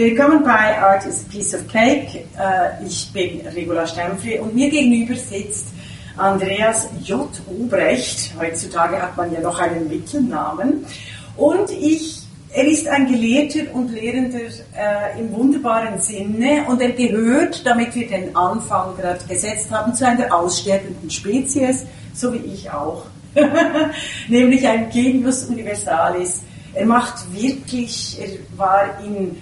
Willkommen bei Art is a Piece of Cake. Äh, ich bin Regula Stempfli und mir gegenüber sitzt Andreas J. Obrecht. Heutzutage hat man ja noch einen Mittelnamen. Und ich, er ist ein Gelehrter und Lehrender äh, im wunderbaren Sinne und er gehört, damit wir den Anfang gerade gesetzt haben, zu einer aussterbenden Spezies, so wie ich auch. Nämlich ein Genius Universalis. Er macht wirklich, er war in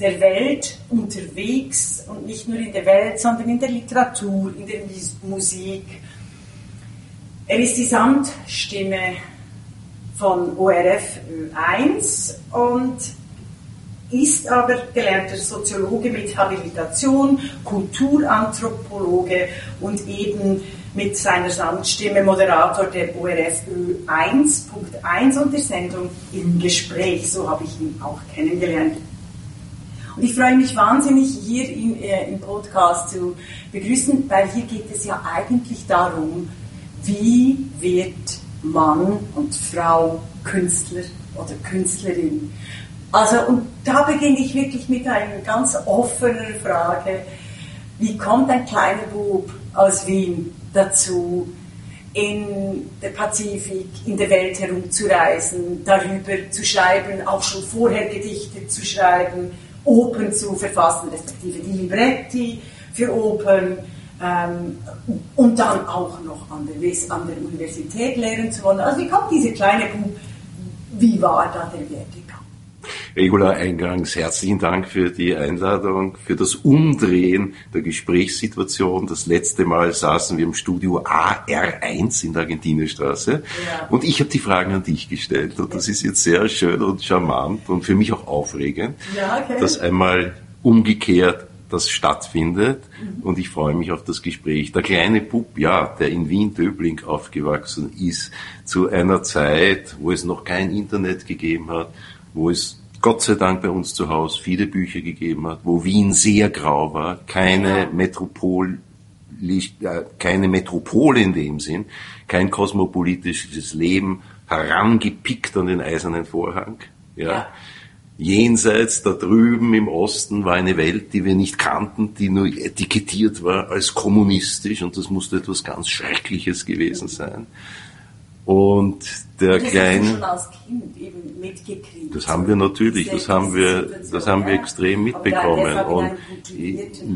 der Welt unterwegs und nicht nur in der Welt, sondern in der Literatur, in der Musik. Er ist die Samtstimme von ORF 1 und ist aber gelernter Soziologe mit Habilitation, Kulturanthropologe und eben mit seiner Samtstimme Moderator der ORF 1.1 und der Sendung im Gespräch. So habe ich ihn auch kennengelernt. Und ich freue mich wahnsinnig, hier im, äh, im Podcast zu begrüßen, weil hier geht es ja eigentlich darum, wie wird Mann und Frau Künstler oder Künstlerin. Also, und da beginne ich wirklich mit einer ganz offenen Frage. Wie kommt ein kleiner Bub aus Wien dazu, in der Pazifik, in der Welt herumzureisen, darüber zu schreiben, auch schon vorher Gedichte zu schreiben, Open zu verfassen, respektive die Libretti für Open ähm, und dann auch noch an der, an der Universität lehren zu wollen. Also wie kommt diese kleine Bub, wie war da der Werdegang? Regula Eingangs, herzlichen Dank für die Einladung, für das Umdrehen der Gesprächssituation. Das letzte Mal saßen wir im Studio AR1 in der Argentinierstraße ja. und ich habe die Fragen an dich gestellt und das ist jetzt sehr schön und charmant und für mich auch aufregend, ja, okay. dass einmal umgekehrt das stattfindet mhm. und ich freue mich auf das Gespräch. Der kleine Bub, ja, der in Wien-Döbling aufgewachsen ist, zu einer Zeit, wo es noch kein Internet gegeben hat, wo es Gott sei Dank bei uns zu Hause viele Bücher gegeben hat, wo Wien sehr grau war, keine Metropol, äh, keine Metropole in dem Sinn, kein kosmopolitisches Leben, herangepickt an den eisernen Vorhang, ja. ja. Jenseits da drüben im Osten war eine Welt, die wir nicht kannten, die nur etikettiert war als kommunistisch und das musste etwas ganz Schreckliches gewesen sein. Und der das kleine. Schon als kind eben mitgekriegt. Das haben wir natürlich, das haben wir, das haben wir extrem mitbekommen. Und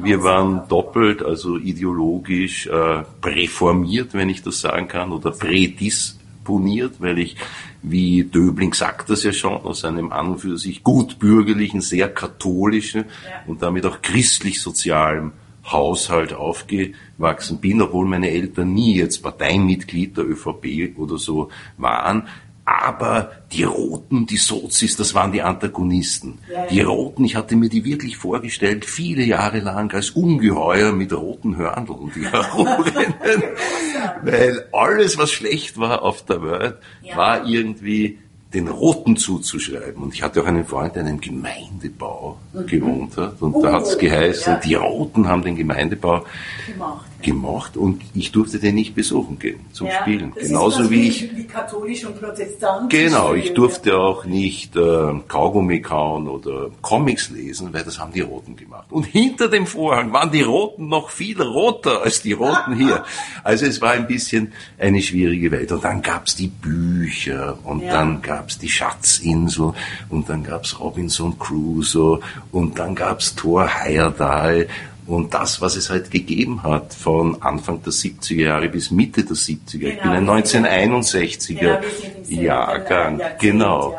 wir waren doppelt, also ideologisch äh, präformiert, wenn ich das sagen kann, oder prädisponiert, weil ich, wie Döbling sagt das ja schon, aus einem an und für sich gut bürgerlichen, sehr katholischen und damit auch christlich-sozialen Haushalt aufgewachsen bin, obwohl meine Eltern nie jetzt Parteimitglied der ÖVP oder so waren. Aber die Roten, die Sozis, das waren die Antagonisten. Die Roten, ich hatte mir die wirklich vorgestellt, viele Jahre lang als Ungeheuer mit roten Hörndeln, die herumrennen. Weil alles, was schlecht war auf der Welt, war irgendwie den Roten zuzuschreiben. Und ich hatte auch einen Freund, der in einem Gemeindebau mhm. gewohnt hat. Und oh, da hat es geheißen, ja. die Roten haben den Gemeindebau gemacht gemacht und ich durfte den nicht besuchen gehen zum ja, Spielen. Genauso wie ich. Wie katholisch und protestantisch. Genau, ich durfte auch nicht äh, Kaugummi kauen oder Comics lesen, weil das haben die Roten gemacht. Und hinter dem Vorhang waren die Roten noch viel roter als die Roten hier. Also es war ein bisschen eine schwierige Welt. Und dann gab's die Bücher und ja. dann gab's die Schatzinsel und dann gab's Robinson Crusoe und dann gab's Thor Heyerdahl und das, was es halt gegeben hat von Anfang der 70er Jahre bis Mitte der 70er. Genau, ich bin ein 1961er genau, Jahrgang. Genau.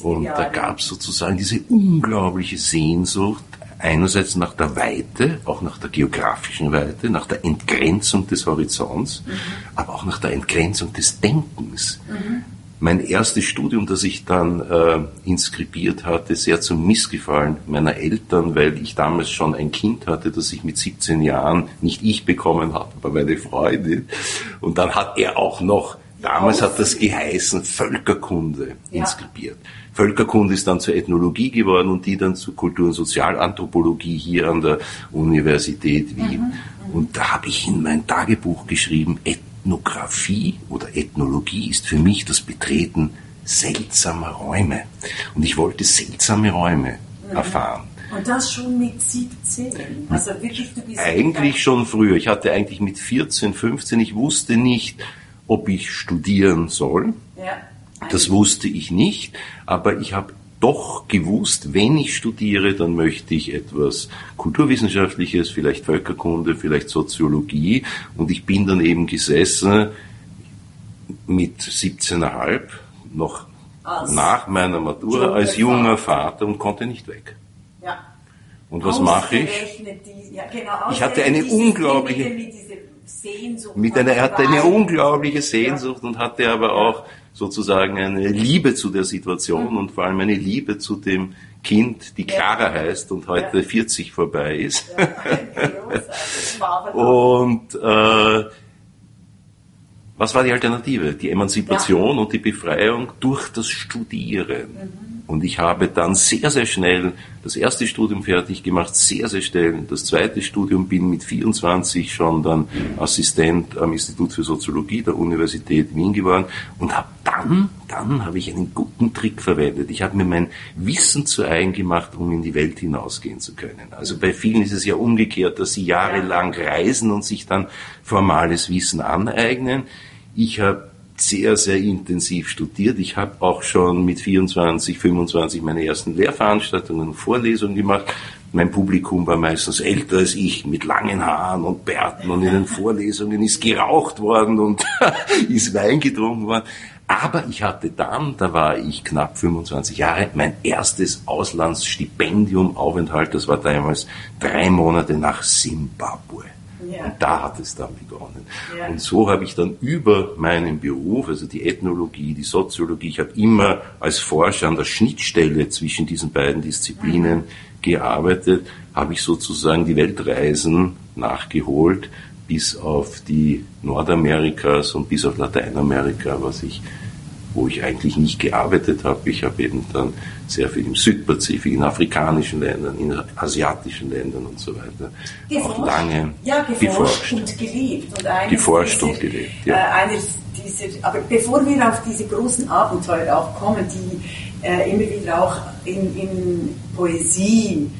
Und da gab es sozusagen diese unglaubliche Sehnsucht, einerseits nach der Weite, auch nach der geografischen Weite, nach der Entgrenzung des Horizonts, mhm. aber auch nach der Entgrenzung des Denkens. Mhm mein erstes Studium, das ich dann äh, inskribiert hatte, sehr zum Missgefallen meiner Eltern, weil ich damals schon ein Kind hatte, das ich mit 17 Jahren nicht ich bekommen habe, aber meine Freundin. Und dann hat er auch noch, damals hat das geheißen, Völkerkunde inskribiert. Ja. Völkerkunde ist dann zur Ethnologie geworden und die dann zur Kultur- und Sozialanthropologie hier an der Universität Wien. Mhm. mhm. Und da habe ich in mein Tagebuch geschrieben, Ethnographie oder Ethnologie ist für mich das Betreten seltsamer Räume. Und ich wollte seltsame Räume mhm. erfahren. Und das schon mit 17? Also wirklich, du bist eigentlich schon früher. Ich hatte eigentlich mit 14, 15, ich wusste nicht, ob ich studieren soll. Ja. Das wusste ich nicht, aber ich habe doch gewusst, wenn ich studiere, dann möchte ich etwas Kulturwissenschaftliches, vielleicht Völkerkunde, vielleicht Soziologie. Und ich bin dann eben gesessen mit 17,5 noch Als nach meiner Matura als junger Vater. Und konnte nicht weg. Ja. Und was mache ich? Die, ja, genau, Ich hatte eine unglaubliche- Mit Mit einer, er hatte eine unglaubliche Sehnsucht und hatte aber auch sozusagen eine Liebe zu der Situation und vor allem eine Liebe zu dem Kind, die Ja. Clara heißt und heute Ja. 40 vorbei ist. Ja. Und äh, was war die Alternative? Die Emanzipation und die Befreiung durch das Studieren. Und ich habe dann sehr, sehr schnell das erste Studium fertig gemacht, sehr, sehr schnell das zweite Studium, bin mit 24 schon dann Assistent am Institut für Soziologie der Universität Wien geworden und habe dann, dann habe ich einen guten Trick verwendet. Ich habe mir mein Wissen zu eigen gemacht, um in die Welt hinausgehen zu können. Also bei vielen ist es ja umgekehrt, dass sie jahrelang reisen und sich dann formales Wissen aneignen. Ich habe sehr, sehr intensiv studiert. Ich habe auch schon mit 24, 25 meine ersten Lehrveranstaltungen und Vorlesungen gemacht. Mein Publikum war meistens älter als ich, mit langen Haaren und Bärten und in den Vorlesungen ist geraucht worden und ist Wein getrunken worden. Aber ich hatte dann, da war ich knapp 25 Jahre, mein erstes Auslandsstipendium, Aufenthalt, das war damals drei Monate nach Simbabwe. Ja. Und da hat es dann begonnen. Ja. Und so habe ich dann über meinen Beruf, also die Ethnologie, die Soziologie, ich habe immer als Forscher an der Schnittstelle zwischen diesen beiden Disziplinen gearbeitet, habe ich sozusagen die Weltreisen nachgeholt bis auf die Nordamerikas und bis auf Lateinamerika, was ich wo ich eigentlich nicht gearbeitet habe. Ich habe eben dann sehr viel im Südpazifik, in afrikanischen Ländern, in asiatischen Ländern und so weiter auch lange ja, geforscht, geforscht. und gelebt. Und Geforscht und gelebt, ja. Äh, dieser, aber bevor wir auf diese großen Abenteuer auch kommen, die äh, immer wieder auch in, in Poesie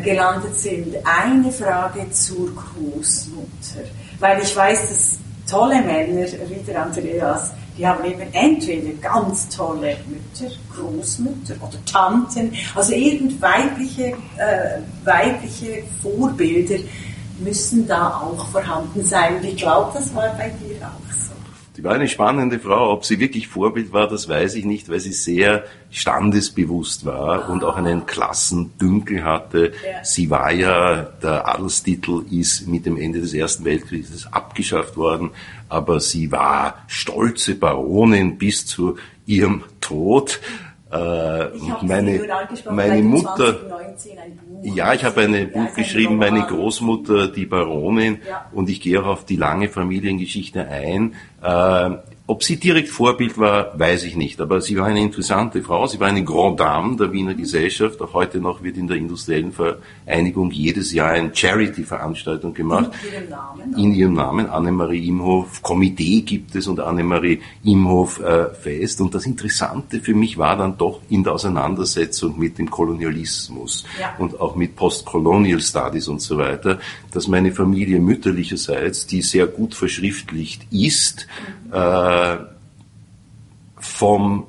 gelandet sind, eine Frage zur Großmutter. Weil ich weiß, dass tolle Männer, wie der Andreas, die haben eben entweder ganz tolle Mütter, Großmütter oder Tanten, also irgend weibliche, äh, weibliche Vorbilder müssen da auch vorhanden sein. Und ich glaube, das war bei dir auch so. Die war eine spannende Frau. Ob sie wirklich Vorbild war, das weiß ich nicht, weil sie sehr standesbewusst war und auch einen Klassendünkel hatte. Ja. Sie war ja, der Adelstitel ist mit dem Ende des Ersten Weltkrieges abgeschafft worden, aber sie war stolze Baronin bis zu ihrem Tod. Äh, meine, meine Mutter, 2019 ein Buch ja, ich habe ein Buch geschrieben, meine. Großmutter, die Baronin, Ja. und ich gehe auch auf die lange Familiengeschichte ein. Äh, ob sie direkt Vorbild war, weiß ich nicht, aber sie war eine interessante Frau, sie war eine Grand Dame der Wiener Gesellschaft. Auch heute noch wird in der Industriellen Vereinigung jedes Jahr eine Charity-Veranstaltung gemacht In ihrem Namen. in ihrem Namen, Annemarie Imhof, Komitee gibt es und Annemarie Imhof äh, fest. Und das Interessante für mich war dann doch in der Auseinandersetzung mit dem Kolonialismus Ja. und auch mit Postcolonial Studies und so weiter, dass meine Familie mütterlicherseits, die sehr gut verschriftlicht ist, äh, vom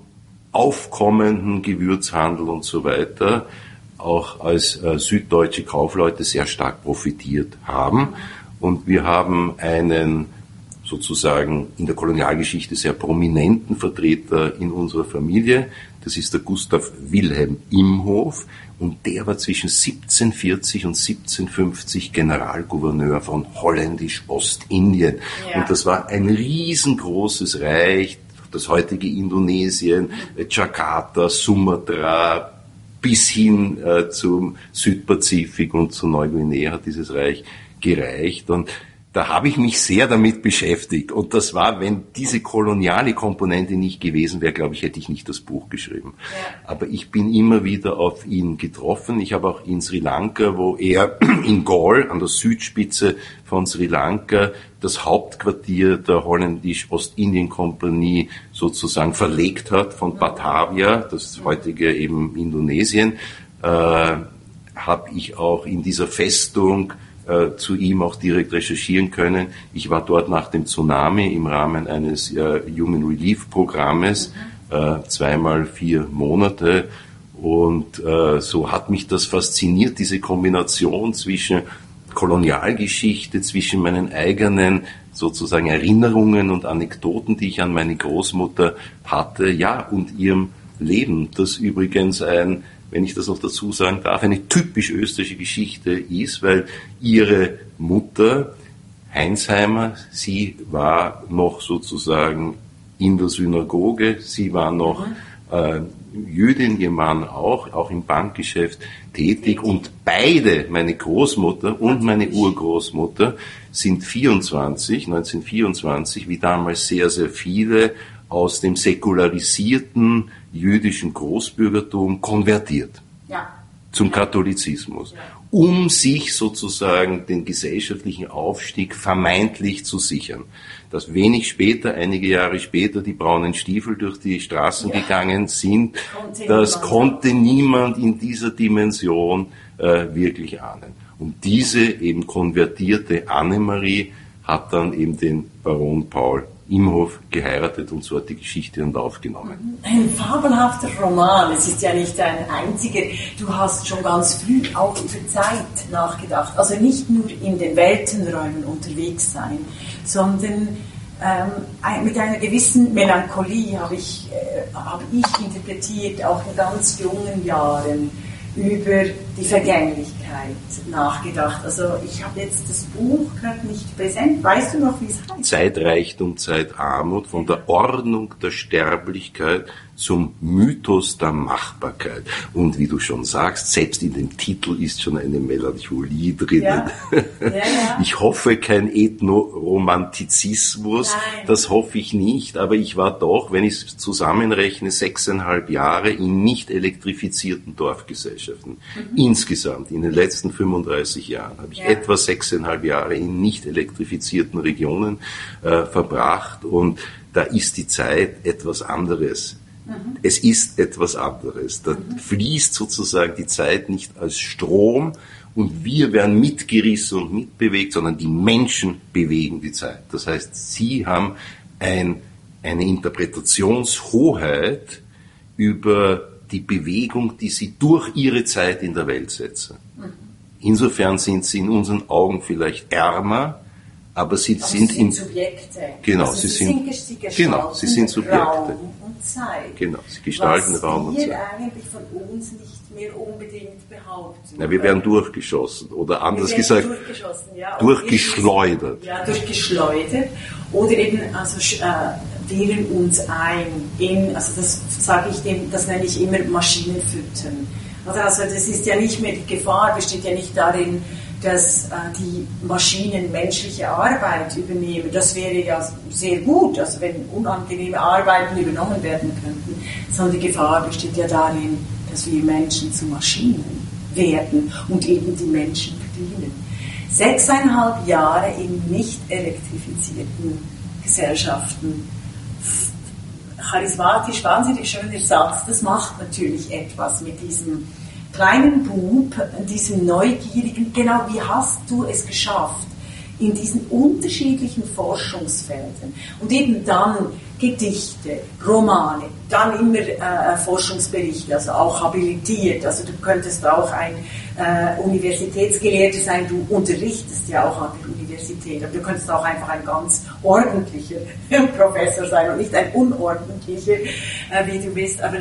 aufkommenden Gewürzhandel und so weiter auch als äh, süddeutsche Kaufleute sehr stark profitiert haben. Und wir haben einen sozusagen in der Kolonialgeschichte sehr prominenten Vertreter in unserer Familie. Das ist der Gustav Wilhelm Imhof und der war zwischen 1740 und 1750 Generalgouverneur von Holländisch-Ostindien. Ja. Und das war ein riesengroßes Reich, das heutige Indonesien, Jakarta, Sumatra, bis hin äh, zum Südpazifik und zu Neuguinea hat dieses Reich gereicht. Und da habe ich mich sehr damit beschäftigt. Und das war, wenn diese koloniale Komponente nicht gewesen wäre, glaube ich, hätte ich nicht das Buch geschrieben. Ja. Aber ich bin immer wieder auf ihn getroffen. Ich habe auch in Sri Lanka, wo er in Gaul an der Südspitze von Sri Lanka das Hauptquartier der Holländisch-Ostindien-Kompanie sozusagen verlegt hat von Batavia, das heutige eben Indonesien, äh, habe ich auch in dieser Festung äh, zu ihm auch direkt recherchieren können. Ich war dort nach dem Tsunami im Rahmen eines äh, Human Relief Programmes, äh, zweimal vier Monate. Und äh, so hat mich das fasziniert, diese Kombination zwischen Kolonialgeschichte, zwischen meinen eigenen sozusagen Erinnerungen und Anekdoten, die ich an meine Großmutter hatte, ja, und ihrem Leben, das übrigens ein wenn ich das noch dazu sagen darf, eine typisch österreichische Geschichte ist, weil ihre Mutter, Heinsheimer, sie war noch sozusagen in der Synagoge, sie war noch mhm. äh, Jüdin, ihr Mann auch, auch im Bankgeschäft tätig und beide, meine Großmutter und meine Urgroßmutter, sind 24, 1924, wie damals sehr, sehr viele aus dem säkularisierten jüdischen Großbürgertum konvertiert ja. zum Katholizismus, ja. um sich sozusagen den gesellschaftlichen Aufstieg vermeintlich zu sichern. Dass wenig später, einige Jahre später, die braunen Stiefel durch die Straßen ja. gegangen sind, konnte das niemand konnte niemand in dieser Dimension äh, wirklich ahnen. Und diese eben konvertierte Annemarie hat dann eben den Baron Paul Imhof geheiratet und so hat die Geschichte ihren Lauf genommen. Ein fabelhafter Roman. Es ist ja nicht ein einziger. Du hast schon ganz früh auch über Zeit nachgedacht. Also nicht nur in den Weltenräumen unterwegs sein, sondern ähm, mit einer gewissen Melancholie habe ich, äh, habe ich interpretiert, auch in ganz jungen Jahren über die Vergänglichkeit nachgedacht. Also ich habe jetzt das Buch gerade nicht präsent. Weißt du noch, wie es heißt? Zeitreichtum, Zeitarmut, von der Ordnung der Sterblichkeit zum Mythos der Machbarkeit. Und wie du schon sagst, selbst in dem Titel ist schon eine Melancholie drinnen. Ja. Ja, ja. Ich hoffe kein Ethnoromantizismus, Nein. das hoffe ich nicht, aber ich war doch, wenn ich es zusammenrechne, sechseinhalb Jahre in nicht elektrifizierten Dorfgesellschaften. Mhm. Insgesamt in den letzten 35 Jahren habe ich etwa sechseinhalb Jahre in nicht elektrifizierten Regionen äh, verbracht und da ist die Zeit etwas anderes Mhm. Es ist etwas anderes. Da mhm. fließt sozusagen die Zeit nicht als Strom und wir werden mitgerissen und mitbewegt, sondern die Menschen bewegen die Zeit. Das heißt, sie haben ein, eine Interpretationshoheit über die Bewegung, die sie durch ihre Zeit in der Welt setzen. Mhm. Insofern sind sie in unseren Augen vielleicht ärmer, aber sie aber sind, sie sind Subjekte. Genau, also sie, sie, sind, sind genau, sie sind Subjekte. Raum Zeit. Genau, sie gestalten was Raum und Zeit. wir eigentlich von uns nicht mehr unbedingt behaupten. Na, wir werden durchgeschossen oder anders gesagt ja, durchgeschleudert. Ja, durchgeschleudert oder eben also äh, wählen uns ein in, also das sage ich dem, das nenne ich immer Maschinenfüttern. Also, also das ist ja nicht mehr die Gefahr, besteht ja nicht darin, dass äh, die Maschinen menschliche Arbeit übernehmen. Das wäre ja sehr gut, also wenn unangenehme Arbeiten übernommen werden könnten. Sondern die Gefahr besteht ja darin, dass wir Menschen zu Maschinen werden und eben die Menschen bedienen. Sechseinhalb Jahre in nicht elektrifizierten Gesellschaften. Charismatisch, wahnsinnig schöner Satz. Das macht natürlich etwas mit diesem kleinen Bub, diesem Neugierigen, genau wie hast du es geschafft, in diesen unterschiedlichen Forschungsfeldern? Und eben dann Gedichte, Romane, dann immer äh, Forschungsberichte, also auch habilitiert, also du könntest auch ein äh, Universitätsgelehrter sein, du unterrichtest ja auch an der Universität, aber du könntest auch einfach ein ganz ordentlicher Professor sein und nicht ein unordentlicher, äh, wie du bist, aber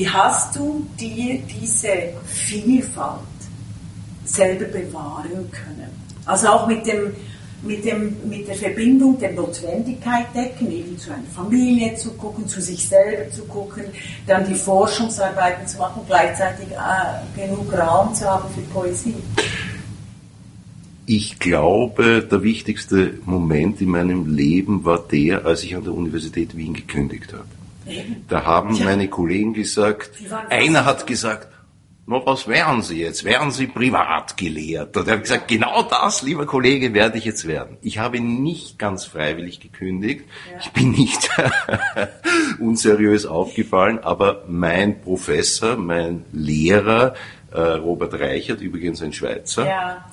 wie hast du dir diese Vielfalt selber bewahren können? Also auch mit, dem, mit, dem, mit der Verbindung der Notwendigkeit decken, eben zu einer Familie zu gucken, zu sich selber zu gucken, dann die Forschungsarbeiten zu machen, gleichzeitig äh, genug Raum zu haben für Poesie. Ich glaube, der wichtigste Moment in meinem Leben war der, als ich an der Universität Wien gekündigt habe. Da haben meine Kollegen gesagt, einer hat gesagt, no, was wären Sie jetzt? Wären Sie Privatgelehrter? Der hat gesagt, genau das, lieber Kollege, werde ich jetzt werden. Ich habe nicht ganz freiwillig gekündigt. Ja. Ich bin nicht unseriös aufgefallen, aber mein Professor, mein Lehrer, äh, Robert Reichert, übrigens ein Schweizer, Ja,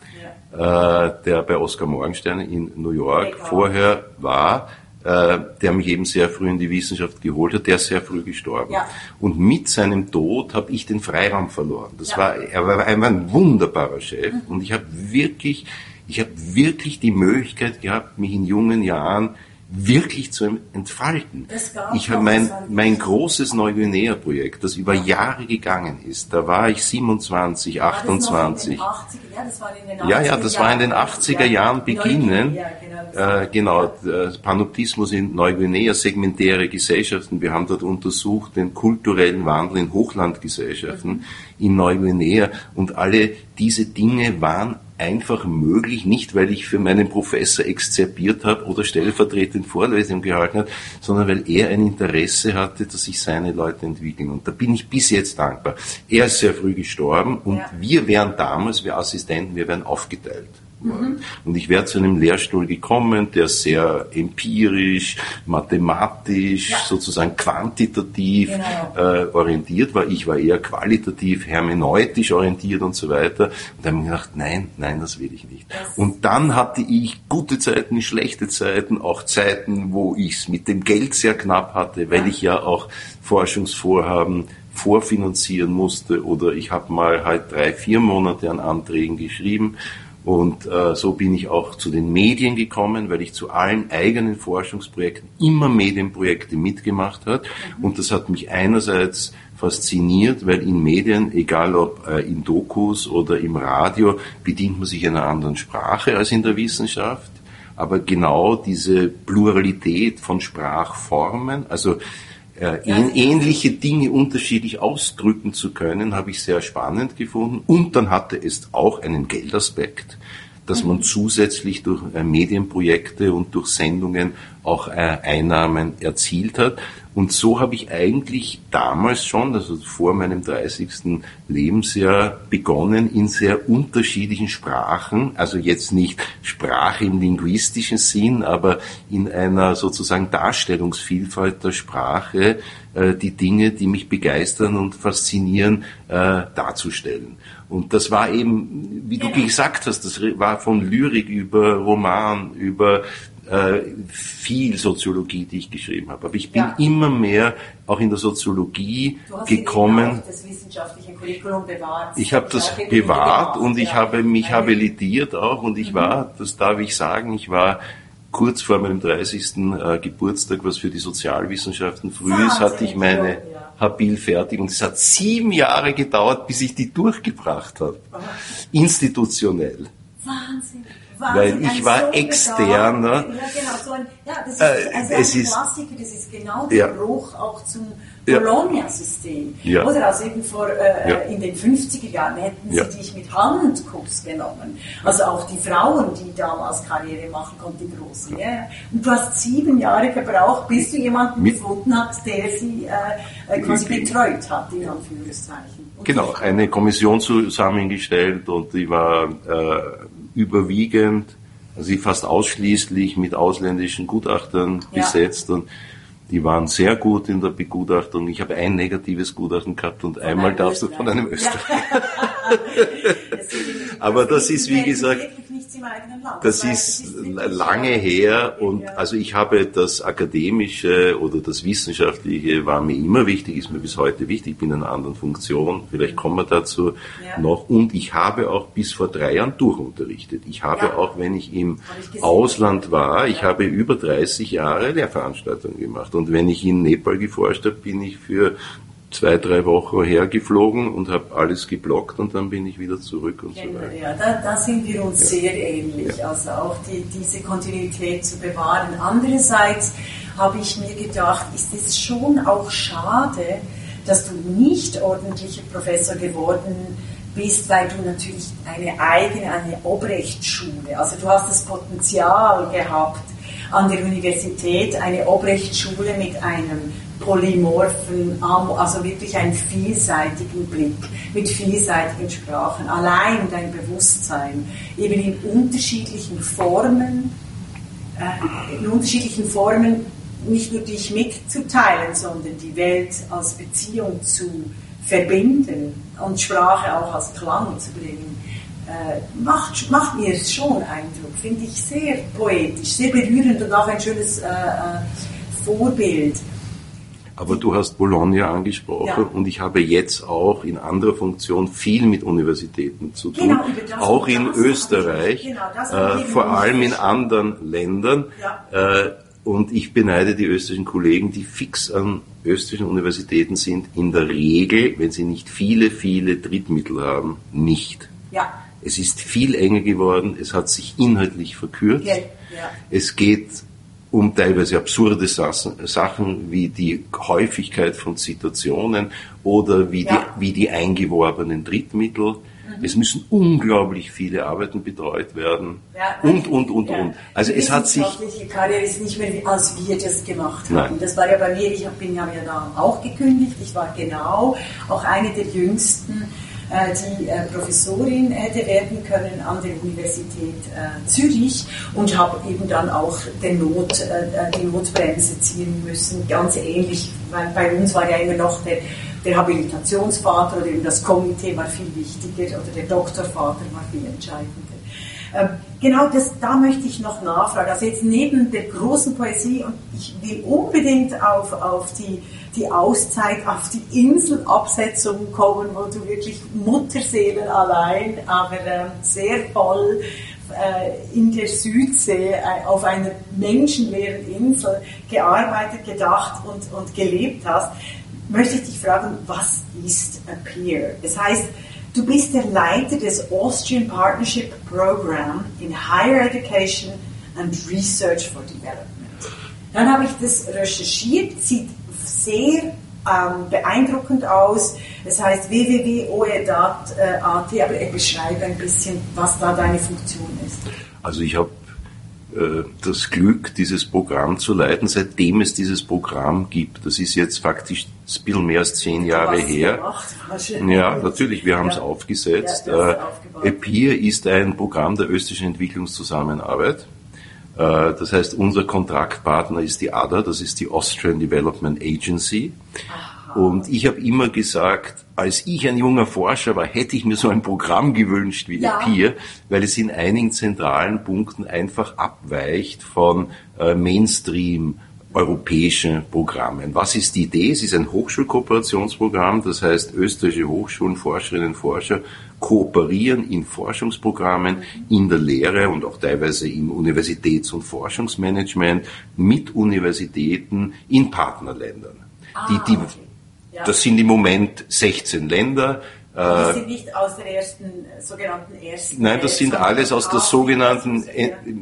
ja. äh, der bei Oskar Morgenstern in New York vorher war, der mich eben sehr früh in die Wissenschaft geholt hat, der ist sehr früh gestorben. Ja. Und mit seinem Tod habe ich den Freiraum verloren. Das Ja. war, er war einfach ein wunderbarer Chef und ich habe wirklich, ich habe wirklich die Möglichkeit gehabt, mich in jungen Jahren wirklich zu entfalten. Ich habe mein, mein großes Neuguinea-Projekt, das über Jahre gegangen ist, da war ich 27, War das noch in 28. den 80er? Ja, das war in den Ja, das war in den Jahren. 80er Jahren beginnen. Genau. Äh, genau, äh, Panoptismus in Neuguinea, segmentäre Gesellschaften. Wir haben dort untersucht den kulturellen Wandel in Hochlandgesellschaften in Neuguinea und alle diese Dinge waren einfach möglich, nicht weil ich für meinen Professor exzerpiert habe oder stellvertretend Vorlesungen gehalten habe, sondern weil er ein Interesse hatte, dass sich seine Leute entwickeln. Und da bin ich bis jetzt dankbar. Er ist sehr früh gestorben und Ja. wir wären damals, wir Assistenten, wir wären aufgeteilt. Worden. Und ich wäre zu einem Lehrstuhl gekommen, der sehr empirisch, mathematisch, Ja. sozusagen quantitativ Genau. äh, orientiert war. Ich war eher qualitativ, hermeneutisch orientiert und so weiter. Und da habe ich gedacht, nein, nein, das will ich nicht. Das- und dann hatte ich gute Zeiten, schlechte Zeiten, auch Zeiten, wo ich es mit dem Geld sehr knapp hatte, weil ich ja auch Forschungsvorhaben vorfinanzieren musste oder ich habe mal halt drei, vier Monate an Anträgen geschrieben und äh, so bin ich auch zu den Medien gekommen, weil ich zu allen eigenen Forschungsprojekten immer Medienprojekte mitgemacht hat und das hat mich einerseits fasziniert, weil in Medien, egal ob äh, in Dokus oder im Radio, bedient man sich einer anderen Sprache als in der Wissenschaft. Aber genau diese Pluralität von Sprachformen, also äh, ähn- ähnliche Dinge unterschiedlich ausdrücken zu können, habe ich sehr spannend gefunden. Und dann hatte es auch einen Geldaspekt, dass man zusätzlich durch äh, Medienprojekte und durch Sendungen auch äh, Einnahmen erzielt hat. Und so habe ich eigentlich damals schon, also vor meinem 30. Lebensjahr, begonnen, in sehr unterschiedlichen Sprachen, also jetzt nicht Sprache im linguistischen Sinn, aber in einer sozusagen Darstellungsvielfalt der Sprache, die Dinge, die mich begeistern und faszinieren, äh, darzustellen. Und das war eben, wie du Genau. gesagt hast, das war von Lyrik über Roman, über äh, viel Soziologie, die ich geschrieben habe. Aber ich bin Ja. immer mehr auch in der Soziologie gekommen. auch das wissenschaftliche Curriculum bewahrt. Ich habe das bewahrt und ich ja. habe mich habilitiert auch und ich war, das darf ich sagen, ich war kurz vor meinem 30. äh, Geburtstag, was für die Sozialwissenschaften früh ist, hatte ich meine. Habil fertig und es hat sieben Jahre gedauert, bis ich die durchgebracht habe. Institutionell. Wahnsinn. Weil Wahnsinn, ich ein war so externer. Ja, genau, so ein, ja, das ist, Äh, also es ein ist- Klassiker, das ist genau der Ja. Bruch auch zum. Bologna-System. Ja. Oder also eben vor, äh, Ja. in den 50er Jahren hätten Ja. sie dich mit Handkurs genommen. Also auch die Frauen, die damals Karriere machen konnten, die großen. Ja. Und du hast sieben Jahre gebraucht, bis du jemanden Mit- gefunden hast, der sie äh, äh, quasi betreut hat, in Anführungszeichen. Und Genau, eine Kommission zusammengestellt und die war äh, überwiegend, also fast ausschließlich mit ausländischen Gutachtern besetzt und die waren sehr gut in der Begutachtung. Ich habe ein negatives Gutachten gehabt und einmal darfst du von einem. Österreicher. Aber das ist, wie gesagt, im eigenen Land. Das weil ist lange her und Ja. also ich habe das Akademische oder das Wissenschaftliche war mir immer wichtig, ist mir bis heute wichtig, ich bin in einer anderen Funktion, vielleicht kommen wir dazu Ja. noch und ich habe auch bis vor drei Jahren durchunterrichtet. Ich habe Ja. auch, wenn ich im ich. Ausland war, ich habe über 30 Jahre Lehrveranstaltungen gemacht und wenn ich in Nepal geforscht habe, bin ich für zwei, drei Wochen hergeflogen und habe alles geblockt und dann bin ich wieder zurück und so Kennen weiter. Ja, da, da sind wir uns sehr ähnlich, also auch die, diese Kontinuität zu bewahren. Andererseits habe ich mir gedacht, ist es schon auch schade, dass du nicht ordentlicher Professor geworden bist, weil du natürlich eine eigene, eine Obrechtschule, also du hast das Potenzial gehabt, an der Universität eine Obrechtschule mit einem polymorphen, also wirklich einen vielseitigen Blick, mit vielseitigen Sprachen, allein dein Bewusstsein, eben in unterschiedlichen Formen, äh, in unterschiedlichen Formen nicht nur dich mitzuteilen, sondern die Welt als Beziehung zu verbinden und Sprache auch als Klang zu bringen, äh, macht, macht mir schon Eindruck, finde ich sehr poetisch, sehr berührend und auch ein schönes äh, äh Vorbild. Aber du hast Bologna angesprochen ja. und ich habe jetzt auch in anderer Funktion viel mit Universitäten zu tun, genau, auch in Österreich, genau, äh, vor allem in anderen Ländern. Ja. Äh, und ich beneide die österreichischen Kollegen, die fix an österreichischen Universitäten sind, in der Regel, wenn sie nicht viele, viele Drittmittel haben, nicht. Ja. Es ist viel enger geworden, es hat sich inhaltlich verkürzt. Ja. Es geht um teilweise absurde Sachen wie die Häufigkeit von Situationen oder wie, ja. die, wie die eingeworbenen Drittmittel. Mhm. Es müssen unglaublich viele Arbeiten betreut werden ja, und, und, und, ja. und. Also die es hat sich... Die Karriere ist nicht mehr, als wir das gemacht haben. Nein. Das war ja bei mir, ich bin ja da auch gekündigt, ich war genau auch eine der jüngsten die äh, Professorin hätte werden können an der Universität äh, Zürich und habe eben dann auch den Not, die Notbremse ziehen müssen, ganz ähnlich, weil bei uns war ja immer noch der, der Habilitationsvater oder eben das Komitee war viel wichtiger oder der Doktorvater war viel entscheidender. Ähm, genau das, da möchte ich noch nachfragen. Also jetzt neben der großen Poesie und ich will unbedingt auf, auf die die Auszeit auf die Inselabsetzung kommen, wo du wirklich Mutterseelen allein, aber äh, sehr voll äh, in der Südsee äh, auf einer menschenleeren Insel gearbeitet, gedacht und, und gelebt hast, möchte ich dich fragen, was ist a Peer? Das heißt, du bist der Leiter des Austrian Partnership Program in Higher Education and Research for Development. Dann habe ich das recherchiert, sieht sehr ähm, beeindruckend aus. Es heißt www.oedat.at, aber er beschreibt ein bisschen, was da deine Funktion ist. Also ich habe äh, das Glück, dieses Programm zu leiten, seitdem es dieses Programm gibt. Das ist jetzt faktisch ein bisschen mehr als zehn Jahre her. Gemacht, ja, natürlich, wir haben ja. es aufgesetzt. Ja, äh, EPIR ist ein Programm der österreichischen Entwicklungszusammenarbeit. Äh, das heißt, unser Kontraktpartner ist die ADA, das ist die Austrian Development Agency. Und ich habe immer gesagt, als ich ein junger Forscher war, hätte ich mir so ein Programm gewünscht wie ja. EPIR, weil es in einigen zentralen Punkten einfach abweicht von äh, Mainstream europäischen Programmen. Was ist die Idee? Es ist ein Hochschulkooperationsprogramm, das heißt österreichische Hochschulen, Forscherinnen und Forscher kooperieren in Forschungsprogrammen, in der Lehre und auch teilweise im Universitäts- und Forschungsmanagement mit Universitäten in Partnerländern. Ah, die, die, okay. ja. Das sind im Moment 16 Länder. Äh, sind nicht aus der ersten, sogenannten ersten. Nein, das sind alles aus der sogenannten,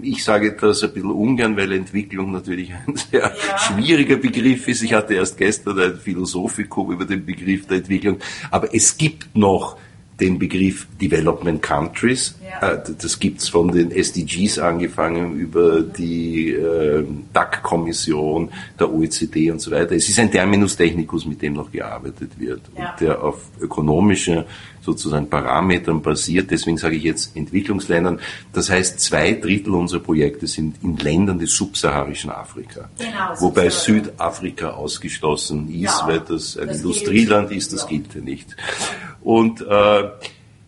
ich sage das ein bisschen ungern, weil Entwicklung natürlich ein sehr ja. schwieriger Begriff ist. Ich hatte erst gestern ein Philosophikum über den Begriff der Entwicklung. Aber es gibt noch den Begriff Development Countries. Ja. Äh, das gibt's von den SDGs angefangen über die äh, DAC-Kommission, der OECD und so weiter. Es ist ein Terminus technicus, mit dem noch gearbeitet wird ja. und der auf ökonomische sozusagen Parametern basiert. Deswegen sage ich jetzt Entwicklungsländern. Das heißt, zwei Drittel unserer Projekte sind in Ländern des subsaharischen Afrika. Genau, wobei Südafrika ausgeschlossen ist, ja, weil das ein das Industrieland gilt. ist, das gilt ja nicht. Und äh,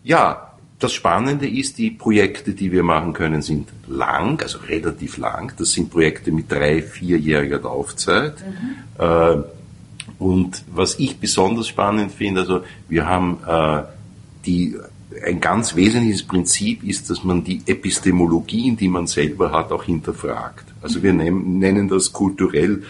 ja, das Spannende ist, die Projekte, die wir machen können, sind lang, also relativ lang. Das sind Projekte mit drei, vierjähriger Laufzeit. Mhm. Äh, und was ich besonders spannend finde, also wir haben äh, die, ein ganz wesentliches Prinzip ist, dass man die Epistemologien, die man selber hat, auch hinterfragt. Also wir nennen das kulturell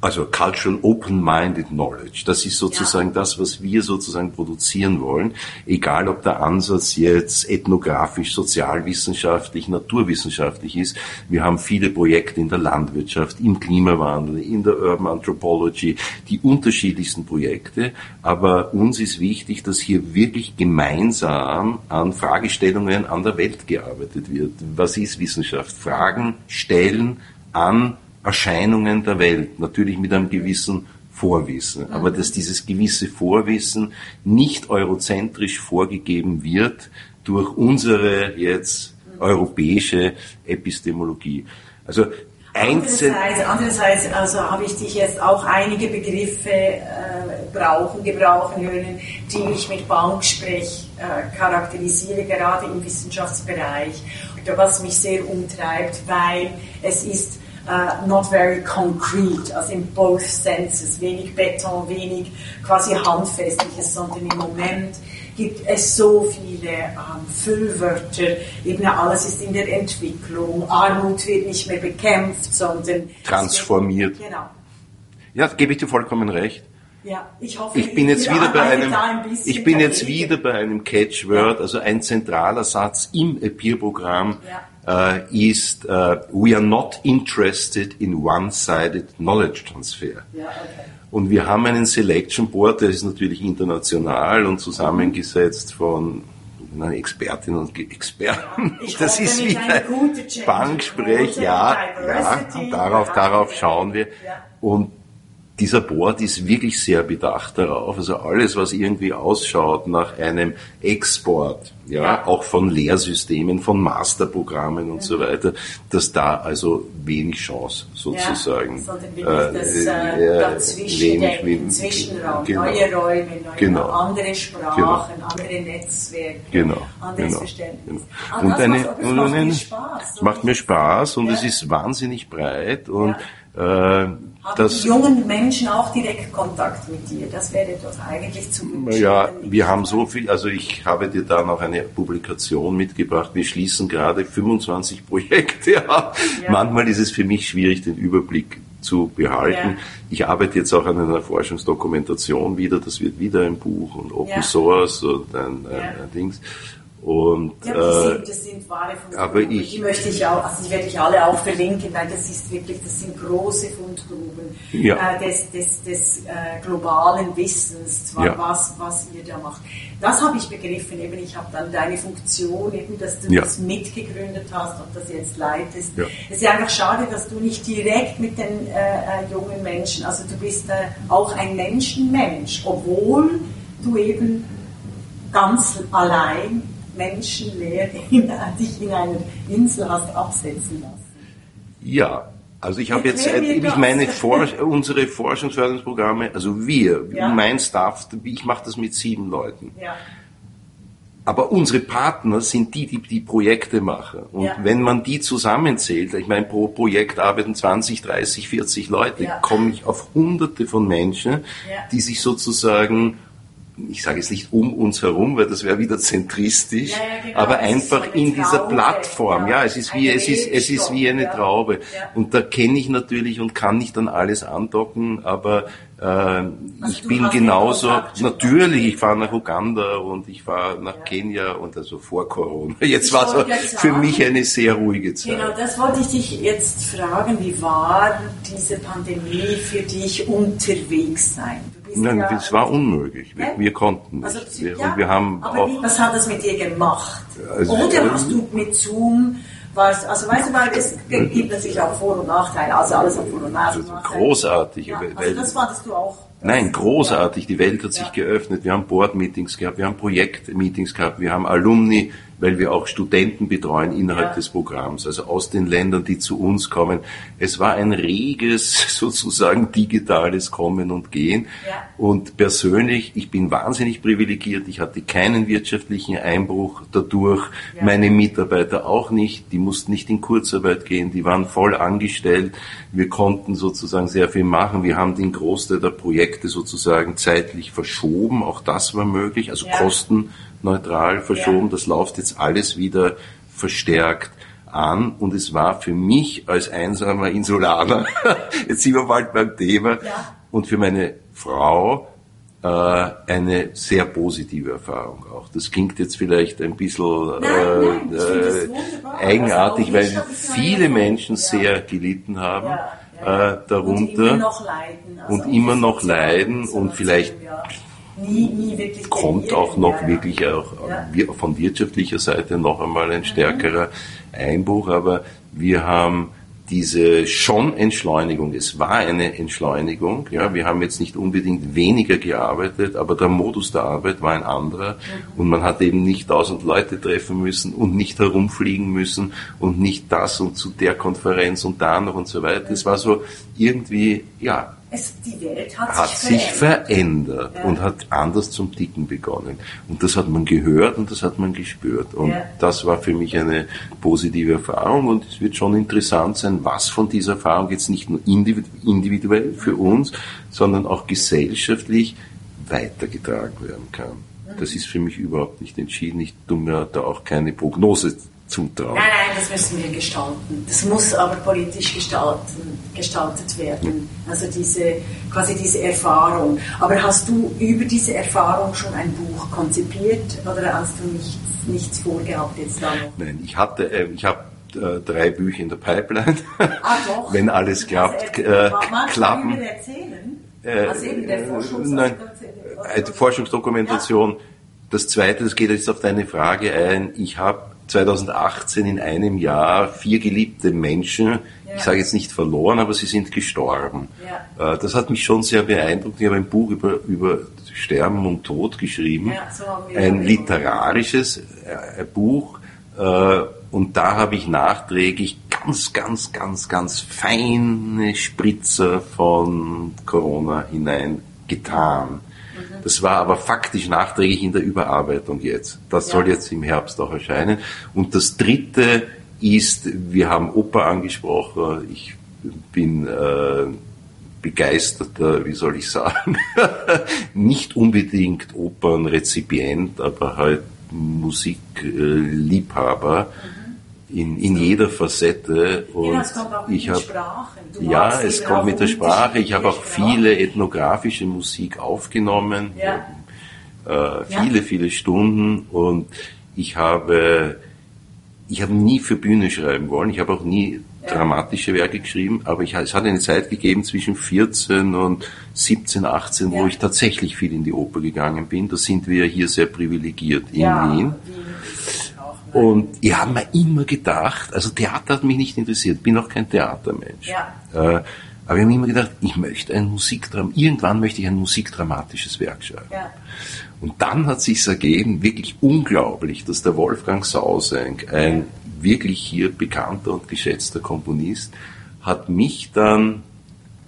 also Cultural Open-Minded Knowledge. Das ist sozusagen ja. das, was wir sozusagen produzieren wollen. Egal, ob der Ansatz jetzt ethnografisch, sozialwissenschaftlich, naturwissenschaftlich ist. Wir haben viele Projekte in der Landwirtschaft, im Klimawandel, in der Urban Anthropology, die unterschiedlichsten Projekte. Aber uns ist wichtig, dass hier wirklich gemeinsam an Fragestellungen an der Welt gearbeitet wird. Was ist Wissenschaft? Fragen stellen an Erscheinungen der Welt, natürlich mit einem gewissen Vorwissen, aber dass dieses gewisse Vorwissen nicht eurozentrisch vorgegeben wird durch unsere jetzt europäische Epistemologie. Also einzeln. Andererseits, andererseits also habe ich dich jetzt auch einige Begriffe äh, brauchen, gebrauchen hören, die ich mit Banksprech äh, charakterisiere, gerade im Wissenschaftsbereich. Oder was mich sehr umtreibt, weil es ist uh, not very concrete, also in both senses, wenig Beton, wenig quasi handfestliches, sondern im Moment gibt es so viele ähm, Füllwörter, eben alles ist in der Entwicklung, Armut wird nicht mehr bekämpft, sondern transformiert. Wird, genau. Ja, gebe ich dir vollkommen recht. Ja, ich hoffe, ich bin jetzt wieder bei einem, ein ich bin jetzt wieder bei einem Catchword, also ein zentraler Satz im EPIR-Programm ja. Äh, ist, äh, we are not interested in one-sided knowledge transfer. Ja, okay. Und wir haben einen Selection Board, der ist natürlich international und zusammengesetzt von Expertinnen und Experten. Ich das ist wieder Banksprech, ja, ja, darauf, darauf schauen wir. Und dieser Board ist wirklich sehr bedacht darauf. Also alles, was irgendwie ausschaut nach einem Export, ja, ja. auch von Lehrsystemen, von Masterprogrammen und ja. so weiter, dass da also wenig Chance sozusagen. Ja, wirklich das äh, dazwischen, wenig, wenig, Zwischenraum, genau. neue Räume, neue genau. andere Sprachen, genau. andere Netzwerke, genau. anderes genau. Verständnis. Genau. Und eine, macht, und macht mir Spaß. Es macht mir Spaß und es ist wahnsinnig breit und äh, haben die jungen Menschen auch direkt Kontakt mit dir? Das wäre doch eigentlich zu wünschen. Ja, wir haben so viel, also ich habe dir da noch eine Publikation mitgebracht. Wir schließen gerade 25 Projekte ab. Ja. Manchmal ist es für mich schwierig, den Überblick zu behalten. Ja. Ich arbeite jetzt auch an einer Forschungsdokumentation wieder. Das wird wieder ein Buch und Open ja. Source und ein, ein, ein Dings. Und, ja, das, äh, sind, das sind wahre Fundgruben. Aber ich, die möchte ich auch, also die werde ich alle auch verlinken, weil das ist wirklich, das sind große Fundgruben ja. äh, des, des, des äh, globalen Wissens, zwar ja. was, was ihr da macht. Das habe ich begriffen, eben ich habe dann deine Funktion, eben, dass du ja. das mitgegründet hast und das jetzt leitest. Es ist einfach schade, dass du nicht direkt mit den äh, äh, jungen Menschen, also du bist äh, auch ein Menschenmensch, obwohl du eben ganz allein menschenleer in, dich in einer Insel hast absetzen lassen. Ja, also ich habe jetzt, ich meine, For unsere Forschungsförderungsprogramme, also wir, ja. mein Staff, ich mache das mit sieben Leuten. Ja. Aber unsere Partner sind die, die die Projekte machen. Und ja. wenn man die zusammenzählt, ich meine, pro Projekt arbeiten 20, 30, 40 Leute, ja. komme ich auf hunderte von Menschen, ja. die sich sozusagen ich sage es nicht um uns herum, weil das wäre wieder zentristisch, ja, ja, genau. aber einfach so in dieser Plattform. Ja, es ist wie es ist es ist wie eine Traube. Und da kenne ich natürlich und kann nicht an alles andocken, aber äh, also ich bin genauso natürlich. Ich fahre nach Uganda und ich fahre nach Kenia und also vor Corona. Jetzt war es für mich eine sehr ruhige Zeit. Genau, das wollte ich dich jetzt fragen. Wie war diese Pandemie für dich unterwegs sein? Nein, ja, das war unmöglich. Wir, wir konnten nicht. Also, wir, ja, und wir haben aber auch, was hat das mit dir gemacht? Also, Oder hast du mit Zoom was, also weißt du, weil es gibt natürlich auch Vor- und Nachteile, also alles hat Vor- und Nachteile. Also großartig. Ja, also das fandest du auch. Nein, großartig. Die Welt hat sich geöffnet. Wir haben Board-Meetings gehabt, wir haben Projekt-Meetings gehabt, wir haben Alumni weil wir auch Studenten betreuen innerhalb ja. des Programms, also aus den Ländern, die zu uns kommen. Es war ein reges, sozusagen digitales Kommen und Gehen. Ja. Und persönlich, ich bin wahnsinnig privilegiert. Ich hatte keinen wirtschaftlichen Einbruch dadurch. Ja. Meine Mitarbeiter auch nicht. Die mussten nicht in Kurzarbeit gehen. Die waren voll angestellt. Wir konnten sozusagen sehr viel machen. Wir haben den Großteil der Projekte sozusagen zeitlich verschoben. Auch das war möglich. Also Kosten neutral verschoben. Ja. Das läuft jetzt alles wieder verstärkt an und es war für mich als einsamer Insulaner, jetzt sind wir bald beim Thema, ja. und für meine Frau äh, eine sehr positive Erfahrung auch. Das klingt jetzt vielleicht ein bisschen nein, nein, äh, eigenartig, also weil viele Menschen ja. sehr gelitten haben äh, darunter und immer noch leiden, also und, immer noch leiden und vielleicht nie, nie kommt auch noch ja, wirklich auch ja. von wirtschaftlicher Seite noch einmal ein stärkerer Einbruch, aber wir haben diese schon Entschleunigung, es war eine Entschleunigung, ja, wir haben jetzt nicht unbedingt weniger gearbeitet, aber der Modus der Arbeit war ein anderer mhm. und man hat eben nicht tausend Leute treffen müssen und nicht herumfliegen müssen und nicht das und zu der Konferenz und da noch und so weiter. Es war so irgendwie, ja, es, die Welt hat, hat sich verändert, sich verändert ja. und hat anders zum Ticken begonnen. Und das hat man gehört und das hat man gespürt. Und ja. das war für mich eine positive Erfahrung und es wird schon interessant sein, was von dieser Erfahrung jetzt nicht nur individuell für uns, sondern auch gesellschaftlich weitergetragen werden kann. Mhm. Das ist für mich überhaupt nicht entschieden. Ich tue mir da auch keine Prognose zutrauen. Nein, nein, das müssen wir gestalten. Das muss aber politisch gestalten, gestaltet werden. Also diese, quasi diese Erfahrung. Aber hast du über diese Erfahrung schon ein Buch konzipiert oder hast du nichts, nichts vorgehabt jetzt da noch? Nein, ich hatte, äh, ich habe äh, drei Bücher in der Pipeline. Ah, doch. Wenn alles also, klappt, äh, klappen. Du erzählen? Äh, also eben der Forschungsdokumentation. Nein, Forschungsdokumentation. Das zweite, das geht jetzt auf deine Frage ein. Ich habe 2018 in einem Jahr vier geliebte Menschen, ich sage jetzt nicht verloren, aber sie sind gestorben. Ja. Äh, das hat mich schon sehr beeindruckt. Ich habe ein Buch über, über Sterben und Tod geschrieben, ja, so ein literarisches äh, Buch. Äh, und da habe ich nachträglich ganz, ganz, ganz, ganz feine Spritzer von Corona hineingetan. Das war aber faktisch nachträglich in der Überarbeitung jetzt. Das ja. soll jetzt im Herbst auch erscheinen. Und das dritte ist, wir haben Oper angesprochen. Ich bin äh, begeisterter, wie soll ich sagen, nicht unbedingt Opernrezipient, aber halt Musikliebhaber. Mhm in, in jeder Facette. Und ja, es kommt auch mit ich hab, Sprache. Du ja, es kommt mit der Sprache. Ich habe auch viele ethnografische Musik aufgenommen. Ja. Äh, viele, ja. viele Stunden. Und ich habe, ich habe nie für Bühne schreiben wollen. Ich habe auch nie dramatische Werke geschrieben, aber ich, es hat eine Zeit gegeben zwischen 14 und 17, 18, wo ich tatsächlich viel in die Oper gegangen bin. Da sind wir hier sehr privilegiert in. Wien und ich habe mir immer gedacht, also Theater hat mich nicht interessiert, bin auch kein Theatermensch. Ja. Äh, aber ich habe mir immer gedacht, ich möchte ein Musikdram, irgendwann möchte ich ein musikdramatisches Werk schreiben. Ja. Und dann hat sich ergeben, wirklich unglaublich, dass der Wolfgang Sausenk, ein wirklich hier bekannter und geschätzter Komponist, hat mich dann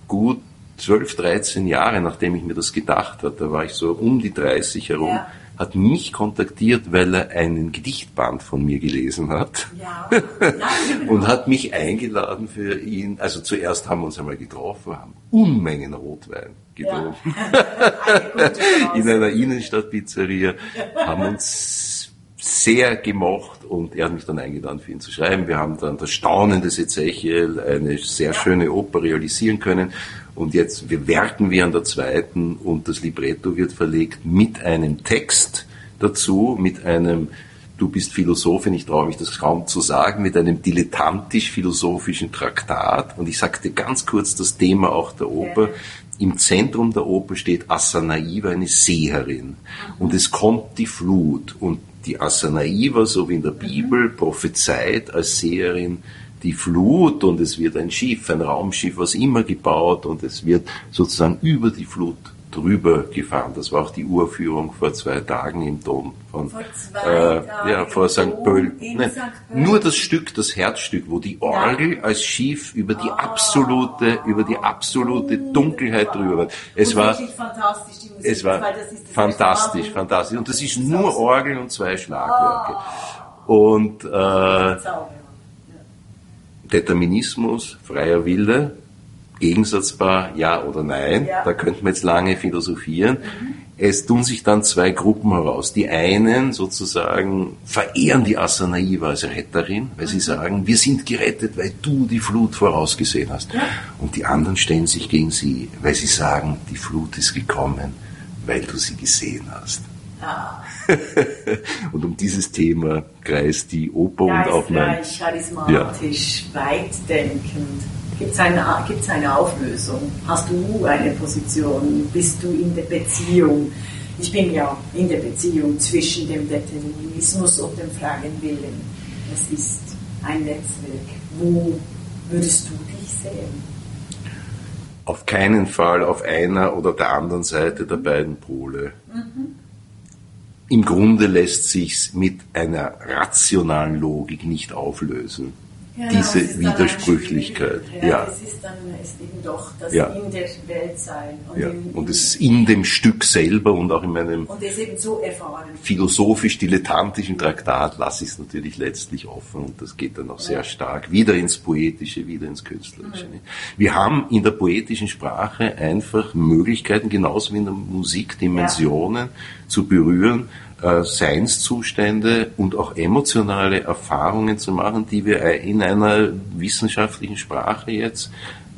gut 12, 13 Jahre, nachdem ich mir das gedacht hatte, da war ich so um die 30 herum, ja hat mich kontaktiert, weil er einen Gedichtband von mir gelesen hat. Ja. und hat mich eingeladen für ihn. Also zuerst haben wir uns einmal getroffen, haben Unmengen Rotwein getrunken. Ja. In einer Innenstadtpizzeria, haben uns sehr gemocht und er hat mich dann eingeladen, für ihn zu schreiben. Wir haben dann das Staunen des Ezechiel, eine sehr schöne Oper realisieren können. Und jetzt wir werken wir an der zweiten und das Libretto wird verlegt mit einem Text dazu, mit einem, du bist Philosophin, ich traue mich das kaum zu sagen, mit einem dilettantisch-philosophischen Traktat. Und ich sagte ganz kurz das Thema auch der Oper. Im Zentrum der Oper steht Assanaiva, eine Seherin. Und es kommt die Flut. Und die Assanaiva, so wie in der Bibel, prophezeit als Seherin die Flut und es wird ein Schiff, ein Raumschiff, was immer gebaut und es wird sozusagen über die Flut drüber gefahren. Das war auch die Urführung vor zwei Tagen im Dom von vor äh, ja, vor St. Pölten. Nein, nur das Stück, das Herzstück, wo die Orgel ja. als Schiff über die absolute, über die absolute Dunkelheit drüber war. Es war, fantastisch, Musik, es war fantastisch, fantastisch. Und das ist nur Orgel und zwei Schlagwerke. Und äh, Determinismus, freier Wille, gegensatzbar ja oder nein, ja. da könnte man jetzt lange philosophieren. Mhm. Es tun sich dann zwei Gruppen heraus. Die einen sozusagen verehren die Asanaiva als Retterin, weil mhm. sie sagen, wir sind gerettet, weil du die Flut vorausgesehen hast. Ja. Und die anderen stellen sich gegen sie, weil sie sagen, die Flut ist gekommen, weil du sie gesehen hast. Ja. und um dieses Thema kreist die Oper und auch mein... charismatisch, ja. weitdenkend. Gibt es eine, gibt's eine Auflösung? Hast du eine Position? Bist du in der Beziehung? Ich bin ja in der Beziehung zwischen dem Determinismus und dem freien Willen. Es ist ein Netzwerk, wo würdest du dich sehen? Auf keinen Fall auf einer oder der anderen Seite der beiden Pole. Mhm. Im Grunde lässt sich's mit einer rationalen Logik nicht auflösen. Ja, diese Widersprüchlichkeit. Ja, ja, es ist dann ist eben doch das ja. in der Welt sein. Und, ja. in, und es ist in dem Stück selber und auch in meinem und es eben so erfahren. philosophisch-dilettantischen Traktat lasse ich es natürlich letztlich offen und das geht dann auch sehr stark wieder ins Poetische, wieder ins Künstlerische. Mhm. Wir haben in der poetischen Sprache einfach Möglichkeiten, genauso wie in der Musik, Dimensionen zu berühren, äh, Seinszustände und auch emotionale Erfahrungen zu machen, die wir in einer wissenschaftlichen Sprache jetzt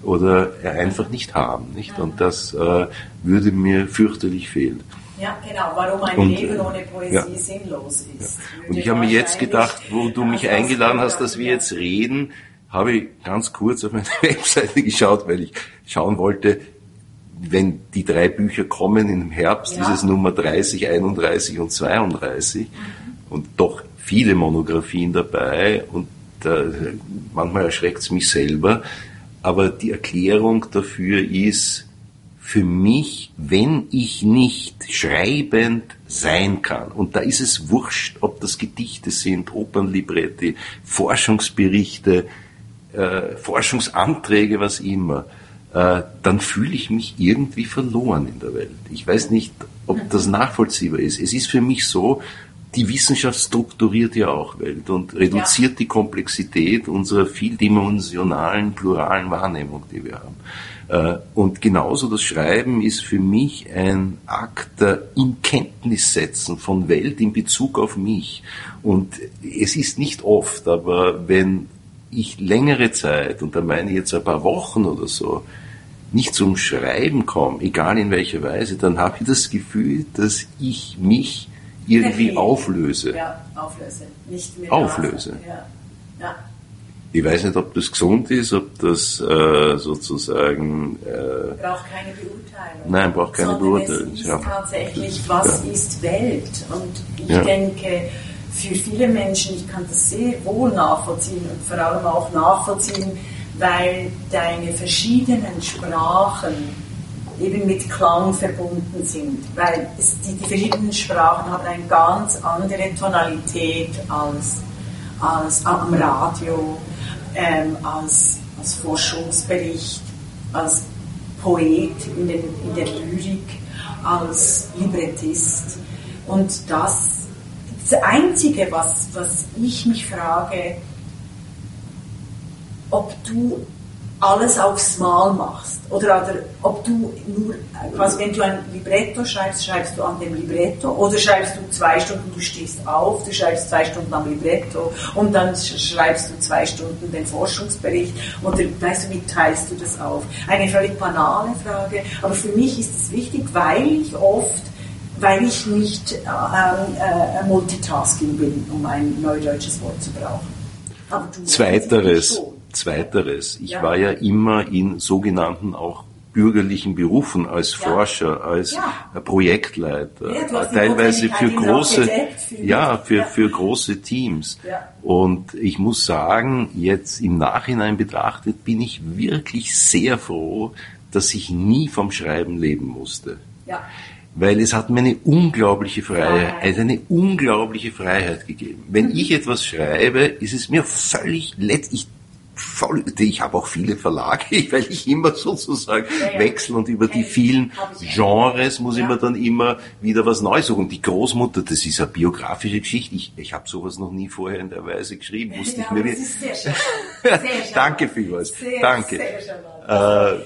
oder einfach nicht haben. Nicht? Und das äh, würde mir fürchterlich fehlen. Ja, genau, warum ein und, Leben ohne Poesie ja. sinnlos ist. Ja. Und ich habe mir jetzt gedacht, wo du mich eingeladen hast, dass wir jetzt reden, habe ich ganz kurz auf meine Webseite geschaut, weil ich schauen wollte, wenn die drei Bücher kommen im Herbst, ja. ist es Nummer 30, 31 und 32 mhm. und doch viele Monographien dabei und äh, manchmal erschreckt es mich selber, aber die Erklärung dafür ist für mich, wenn ich nicht schreibend sein kann, und da ist es wurscht, ob das Gedichte sind, Opernlibretti, Forschungsberichte, äh, Forschungsanträge, was immer, äh, dann fühle ich mich irgendwie verloren in der Welt. Ich weiß nicht, ob das nachvollziehbar ist. Es ist für mich so, die Wissenschaft strukturiert ja auch Welt und reduziert ja. die Komplexität unserer vieldimensionalen, pluralen Wahrnehmung, die wir haben. Äh, und genauso das Schreiben ist für mich ein Akt der Inkenntnissetzen von Welt in Bezug auf mich. Und es ist nicht oft, aber wenn ich längere Zeit, und da meine ich jetzt ein paar Wochen oder so, nicht zum Schreiben komme, egal in welcher Weise, dann habe ich das Gefühl, dass ich mich irgendwie auflöse. Ja, auflöse. Nicht mehr auflöse. Ja. Ja. Ich weiß nicht, ob das gesund ist, ob das äh, sozusagen. Äh, braucht keine Beurteilung. Nein, braucht keine Beurteilung. Es ist ja. tatsächlich, was ist Welt? Und ich denke, für viele Menschen, ich kann das sehr wohl nachvollziehen und vor allem auch nachvollziehen, weil deine verschiedenen Sprachen eben mit Klang verbunden sind, weil die, die, verschiedenen Sprachen haben eine ganz andere Tonalität als, als am Radio, ähm, als, als Forschungsbericht, als Poet in, den, in der Lyrik, als Librettist. Und das, das Einzige, was, was ich mich frage, ob du alles aufs Mal machst oder, oder ob du nur, was wenn du ein Libretto schreibst, schreibst du an dem Libretto oder schreibst du zwei Stunden, du stehst auf, du schreibst zwei Stunden am Libretto und dann schreibst du zwei Stunden den Forschungsbericht oder weißt du, wie teilst du das auf? Eine völlig banale Frage, aber für mich ist es wichtig, weil ich oft weil ich nicht äh, äh, Multitasking bin, um ein neudeutsches Wort zu brauchen. Zweiteres, Zweiteres. Ich ja. war ja immer in sogenannten auch bürgerlichen Berufen als ja. Forscher, als ja. Projektleiter, ja, teilweise für große, ja, für, für große Teams. Und ich muss sagen, jetzt im Nachhinein betrachtet bin ich wirklich sehr froh, dass ich nie vom Schreiben leben musste. Weil es hat mir eine unglaubliche Freiheit, also eine unglaubliche Freiheit gegeben. Wenn mhm. ich etwas schreibe, ist es mir völlig letztlich ich habe auch viele Verlage, weil ich immer sozusagen ja, ja. wechsle und über die vielen Genres muss ja. ich mir dann immer wieder was Neues suchen. Die Großmutter, das ist eine biografische Geschichte. Ich, ich habe sowas noch nie vorher in der Weise geschrieben. Musste ich mir das ist sehr schön. Danke vielmals. Sehr, Danke. Sehr. Äh, ähm,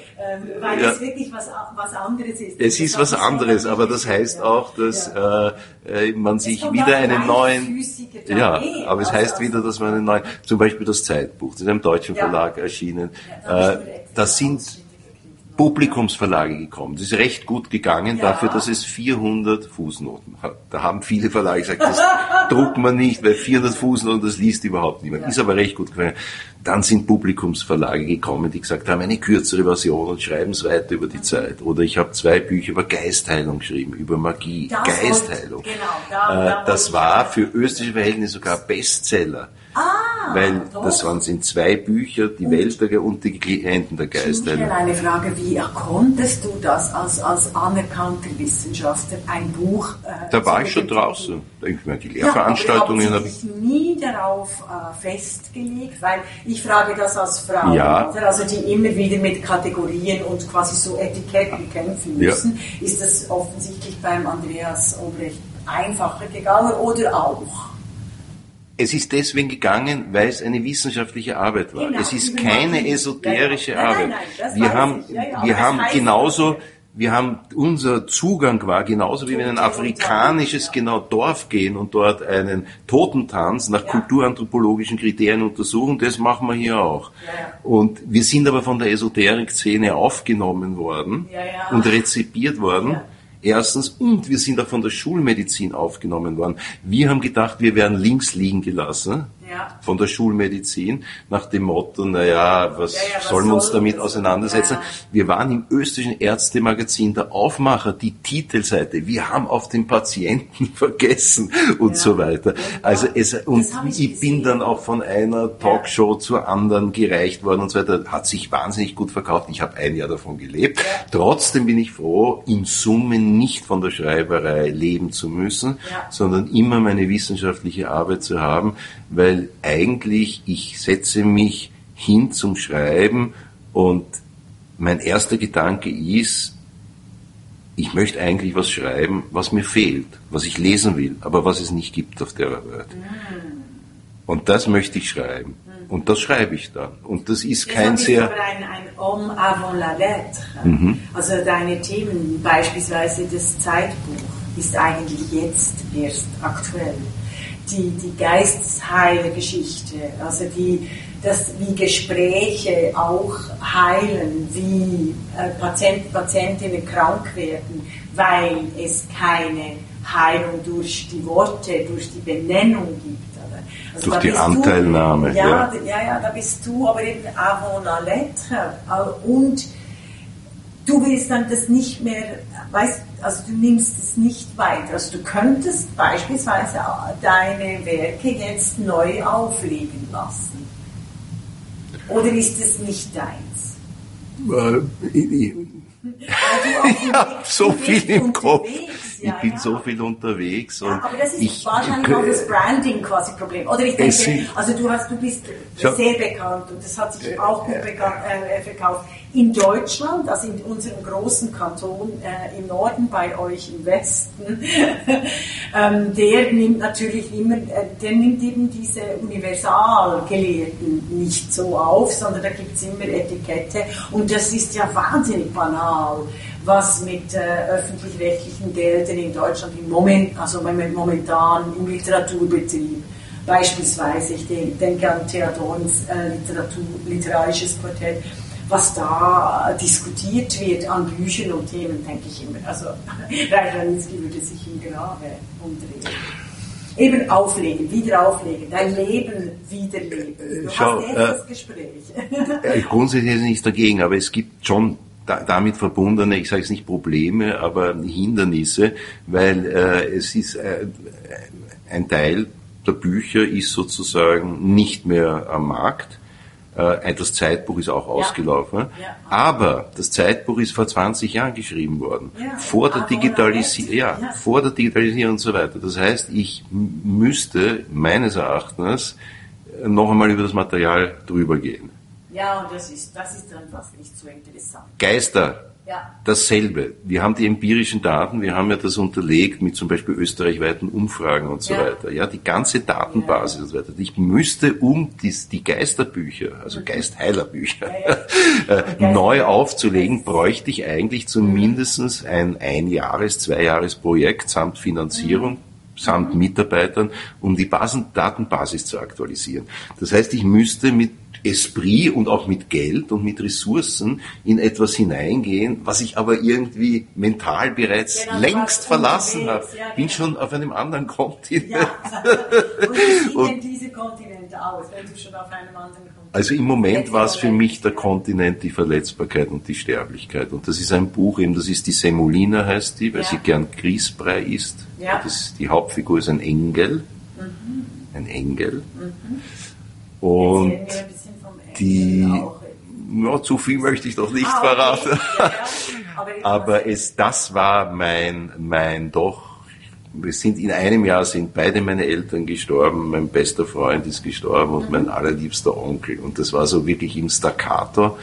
weil ja, es wirklich was, was anderes ist. Es ist was anderes, aber das heißt auch, dass ja. äh, man sich wieder einen neuen, ja, aber es heißt wieder, dass man einen neuen, zum Beispiel das Zeitbuch, das ist einem deutschen Verlag erschienen, äh, das sind Publikumsverlage gekommen. Das ist recht gut gegangen ja. dafür, dass es 400 Fußnoten hat. Da haben viele Verlage gesagt, das druckt man nicht, weil 400 Fußnoten, das liest überhaupt niemand. Ja. Ist aber recht gut gegangen. Dann sind Publikumsverlage gekommen, die gesagt haben, eine kürzere Version und schreiben es weiter über die Zeit. Oder ich habe zwei Bücher über Geistheilung geschrieben, über Magie, das Geistheilung. Genau, da, da äh, das war für österreichische Verhältnisse sogar Bestseller. Ah, weil das waren sind zwei Bücher, die Welt der Ge- und die Klienten der Geister. Michael, eine Frage, wie konntest du das als, als anerkannter Wissenschaftler, ein Buch... Äh, Da war ich schon draußen. Ich meine, die Ja, Lehrveranstaltungen aber habe ich nie darauf äh, festgelegt, weil ich frage das als Frau, Ja. also die immer wieder mit Kategorien und quasi so Etiketten kämpfen Ja. müssen, ist das offensichtlich beim Andreas Obrecht einfacher gegangen oder auch? Es ist deswegen gegangen, weil es eine wissenschaftliche Arbeit war. Genau, es ist über keine esoterische Ja, ja. Arbeit. nein, nein, wir haben, wir haben genauso, wir haben, unser Zugang war genauso wie wenn ein afrikanisches genau Dorf gehen und dort einen Totentanz nach Ja. kulturanthropologischen Kriterien untersuchen. Das machen wir hier auch. Ja. Und wir sind aber von der Esoterik-Szene aufgenommen worden ja. und rezipiert worden. Erstens, und wir sind auch von der Schulmedizin aufgenommen worden. Wir haben gedacht, wir werden links liegen gelassen Ja. von der Schulmedizin nach dem Motto, naja, was Ja, ja, was sollen wir uns damit auseinandersetzen? Wir waren im österreichischen Ärztemagazin der Aufmacher, die Titelseite. Wir haben auf den Patienten vergessen und so weiter. Also es, und ich, ich bin dann auch von einer Talkshow zur anderen gereicht worden und so weiter. Hat sich wahnsinnig gut verkauft. Ich habe ein Jahr davon gelebt. Trotzdem bin ich froh, in Summe nicht von der Schreiberei leben zu müssen, sondern immer meine wissenschaftliche Arbeit zu haben, weil eigentlich ich setze mich hin zum Schreiben und mein erster Gedanke ist, ich möchte eigentlich was schreiben, was mir fehlt, was ich lesen will, aber was es nicht gibt auf der Welt. Und das möchte ich schreiben. Und das schreibe ich dann. Und das ist kein Jetzt sehr... aber ein, ein Homme avant la lettre. Also deine Themen, beispielsweise das Zeitbuch, ist eigentlich jetzt erst aktuell. Die, die Geistesheilergeschichte, also die, das, wie Gespräche auch heilen, wie äh, Patienten, Patientinnen krank werden, weil es keine Heilung durch die Worte, durch die Benennung gibt. Also Durch die bist du- Anteilnahme, ja, ja. ja, ja, da bist du aber eben avant la lettre. Äh, Und du willst dann das nicht mehr, weißt, also du nimmst es nicht weiter. Also du könntest beispielsweise deine Werke jetzt neu auflegen lassen. Oder ist es nicht deins? Äh, ich, ich, ich habe Weg- so viel im Kopf. unterwegs, Ich ja, bin ja. so viel unterwegs. Und aber das ist ich, wahrscheinlich auch das Branding quasi Problem. Oder ich denke, also du hast, du bist Schau. sehr bekannt und das hat sich auch gut bekannt, äh, verkauft. In Deutschland, also in unserem großen Kanton äh, im Norden, bei euch im Westen, ähm, der nimmt natürlich immer, äh, der nimmt eben diese Universalgelehrten nicht so auf, sondern da gibt es immer Etikette und das ist ja wahnsinnig banal was mit äh, öffentlich-rechtlichen Geldern in Deutschland im Moment, also momentan im Literaturbetrieb, beispielsweise, ich den- denke an Theodorns äh, Literatur, literarisches Quartett, was da äh, diskutiert wird an Büchern und Themen, denke ich immer. Also Reich Ranitzky würde sich im Grabe umdrehen. Eben auflegen, wieder auflegen, dein Leben wiederleben. Du Schau, hast jetzt äh, das Gespräch. Ja, grundsätzlich ist nichts dagegen, aber es gibt schon da, damit verbundene, ich sage es nicht Probleme, aber Hindernisse, weil äh, es ist äh, ein Teil der Bücher ist sozusagen nicht mehr am Markt. Äh, das Zeitbuch ist auch ausgelaufen. Ja. Aber das Zeitbuch ist vor 20 Jahren geschrieben worden. Ja. Vor der Ah, Digitalisierung, ja, ja. vor der Digitalisierung und so weiter. Das heißt, ich müsste meines Erachtens noch einmal über das Material drüber gehen. Ja, und das ist, das ist dann fast nicht so interessant. Geister, Ja. dasselbe. Wir haben die empirischen Daten, wir haben ja das unterlegt mit zum Beispiel österreichweiten Umfragen und so Ja. weiter. Ja, die ganze Datenbasis und so weiter. Ich müsste, um dies, die Geisterbücher, also Geistheilerbücher, Ja, äh, neu aufzulegen, bräuchte ich eigentlich zumindest ein Einjahres-, Zweijahres-Projekt samt Finanzierung. Mhm. samt Mitarbeitern, um die Basen Datenbasis zu aktualisieren. Das heißt, ich müsste mit Esprit und auch mit Geld und mit Ressourcen in etwas hineingehen, was ich aber irgendwie mental bereits Genau, längst verlassen habe. ja, Bin genau. schon auf einem anderen Kontinent. Ja. Und wie sieht denn dieser Kontinent aus, wenn du schon auf einem anderen Kontinent Also im Moment war es für mich der. Kontinent, die Verletzbarkeit und die Sterblichkeit. Und das ist ein Buch, eben das ist die Semolina heißt die, weil Ja. sie gern Grießbrei isst. Ja. Das, die Hauptfigur ist ein Engel. Ein Engel. Und die, ja, zu viel möchte ich doch nicht ah, okay. verraten. Ja, ja. Aber, Aber es, das war mein, mein doch wir sind in einem Jahr sind beide meine Eltern gestorben, mein bester Freund ist gestorben und mein mhm. allerliebster Onkel. Und das war so wirklich im Staccato.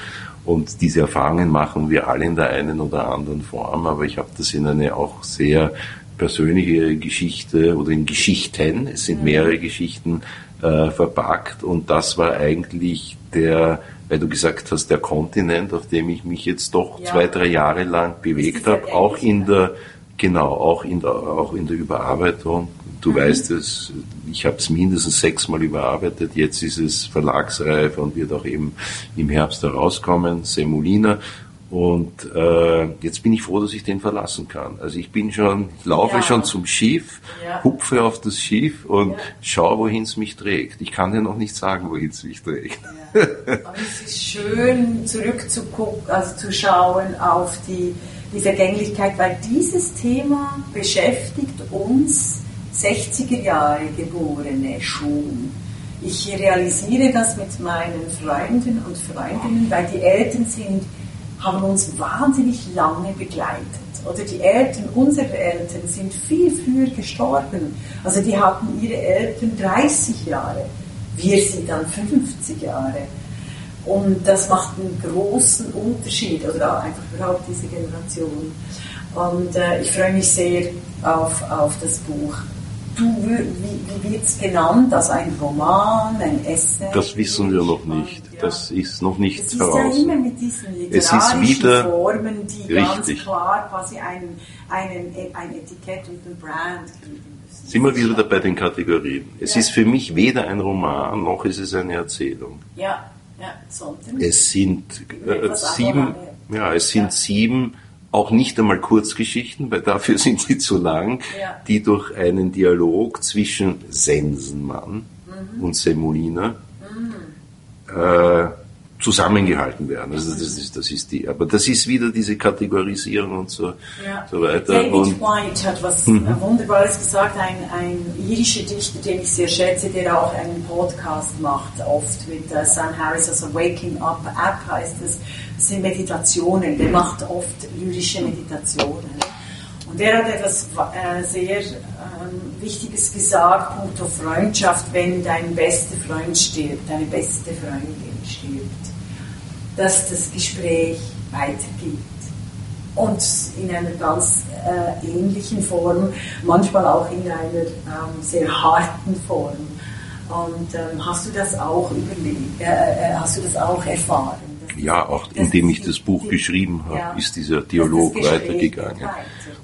Und diese Erfahrungen machen wir alle in der einen oder anderen Form, aber ich habe das in eine auch sehr persönliche Geschichte oder in Geschichten, es sind mhm. mehrere Geschichten äh, verpackt und das war eigentlich der, weil du gesagt hast, der Kontinent, auf dem ich mich jetzt doch ja. zwei, drei Jahre lang bewegt habe, auch in der Genau, auch in der, auch in der Überarbeitung. Du mhm. weißt es, ich habe es mindestens sechsmal überarbeitet. Jetzt ist es verlagsreif und wird auch eben im Herbst herauskommen, Semolina. Und äh, jetzt bin ich froh, dass ich den verlassen kann. Also ich bin schon, laufe ja. schon zum Schiff, ja. hupfe auf das Schiff und ja. schaue, wohin es mich trägt. Ich kann dir noch nicht sagen, wohin es mich trägt. Aber es ist schön, zurückzugucken, also zu schauen auf die die Vergänglichkeit, weil dieses Thema beschäftigt uns 60er Jahre Geborene schon. Ich realisiere das mit meinen Freunden und Freundinnen, weil die Eltern sind, haben uns wahnsinnig lange begleitet. Oder die Eltern, unsere Eltern sind viel früher gestorben. Also die hatten ihre Eltern 30 Jahre, wir sind dann 50 Jahre. Und das macht einen großen Unterschied, oder einfach überhaupt diese Generation. Und äh, ich freue mich sehr auf, auf das Buch. Du, wie, wie wird es genannt? Also ein Roman, ein Essay? Das wissen wir noch nicht. Ja. Das ist noch nicht es heraus. Es ist ja immer mit diesen literarischen wieder Formen, die richtig. ganz klar quasi ein, einen, ein Etikett und ein Brand geben müssen. Sind wir wieder bei den Kategorien. Es ja. ist für mich weder ein Roman, noch ist es eine Erzählung. Ja. Es sind äh, sieben, ja, es sind ja. sieben, auch nicht einmal Kurzgeschichten, weil dafür sind sie zu lang, ja. die durch einen Dialog zwischen Sensenmann mhm. und Semolina. Äh, zusammengehalten werden. Also das ist, das ist die, aber das ist wieder diese Kategorisierung und so, ja. so weiter. David und, White hat was mhm. Wunderbares gesagt, ein, ein irischer Dichter, den ich sehr schätze, der auch einen Podcast macht, oft mit uh, Sam Harris, also Waking Up App heißt es. Das sind Meditationen, der macht oft lyrische Meditationen. Und der hat etwas äh, sehr Wichtiges gesagt, punkto Freundschaft, wenn dein bester Freund stirbt, deine beste Freundin stirbt dass das Gespräch weitergeht. Und in einer ganz äh, ähnlichen Form, manchmal auch in einer ähm, sehr harten Form. Und ähm, hast du das auch überlebt? Äh, äh, hast du das auch erfahren? Ja, auch indem ich das Buch geschrieben habe, ja, ist dieser Dialog weitergegangen. Weiter.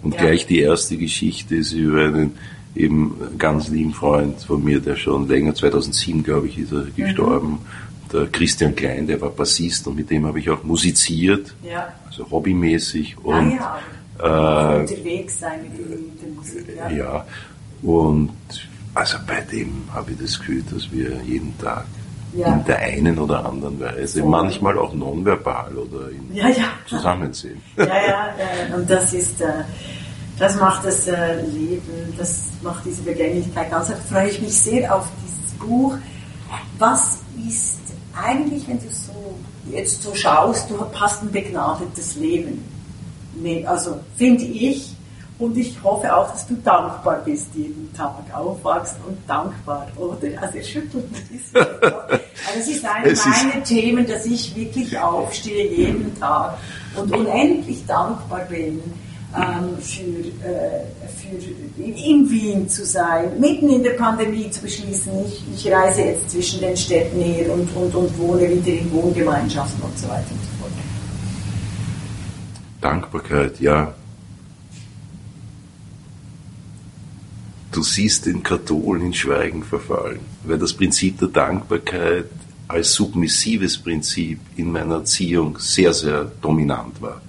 Und ja. gleich die erste Geschichte ist über einen eben ganz lieben Freund von mir, der schon länger, 2007 glaube ich, ist er gestorben. Mhm der Christian Klein, der war Bassist und mit dem habe ich auch musiziert, ja. also hobbymäßig. Ah, und, ja, ja. Äh, unterwegs sein mit, der Musik. Ja. ja, und also bei dem habe ich das Gefühl, dass wir jeden Tag ja. in der einen oder anderen Weise, so. manchmal auch nonverbal oder in ja, ja. zusammensehen. Ja, ja, ja, und das ist, äh, das macht das äh, Leben, das macht diese Vergänglichkeit aus. Da freue ich mich sehr auf dieses Buch. Was ist eigentlich, wenn du so jetzt so schaust, du hast ein begnadetes Leben. Also finde ich, und ich hoffe auch, dass du dankbar bist jeden Tag, aufwachst und dankbar, oder? Also schüttelt mich. Es ist eines meiner Themen, dass ich wirklich aufstehe jeden Tag und unendlich dankbar bin ähm, für, äh, für in Wien zu sein, mitten in der Pandemie zu beschließen, ich, ich reise jetzt zwischen den Städten her und, und, und wohne wieder in Wohngemeinschaften und so weiter und so fort. Dankbarkeit, ja. Du siehst den Katholen in Schweigen verfallen, weil das Prinzip der Dankbarkeit als submissives Prinzip in meiner Erziehung sehr, sehr dominant war.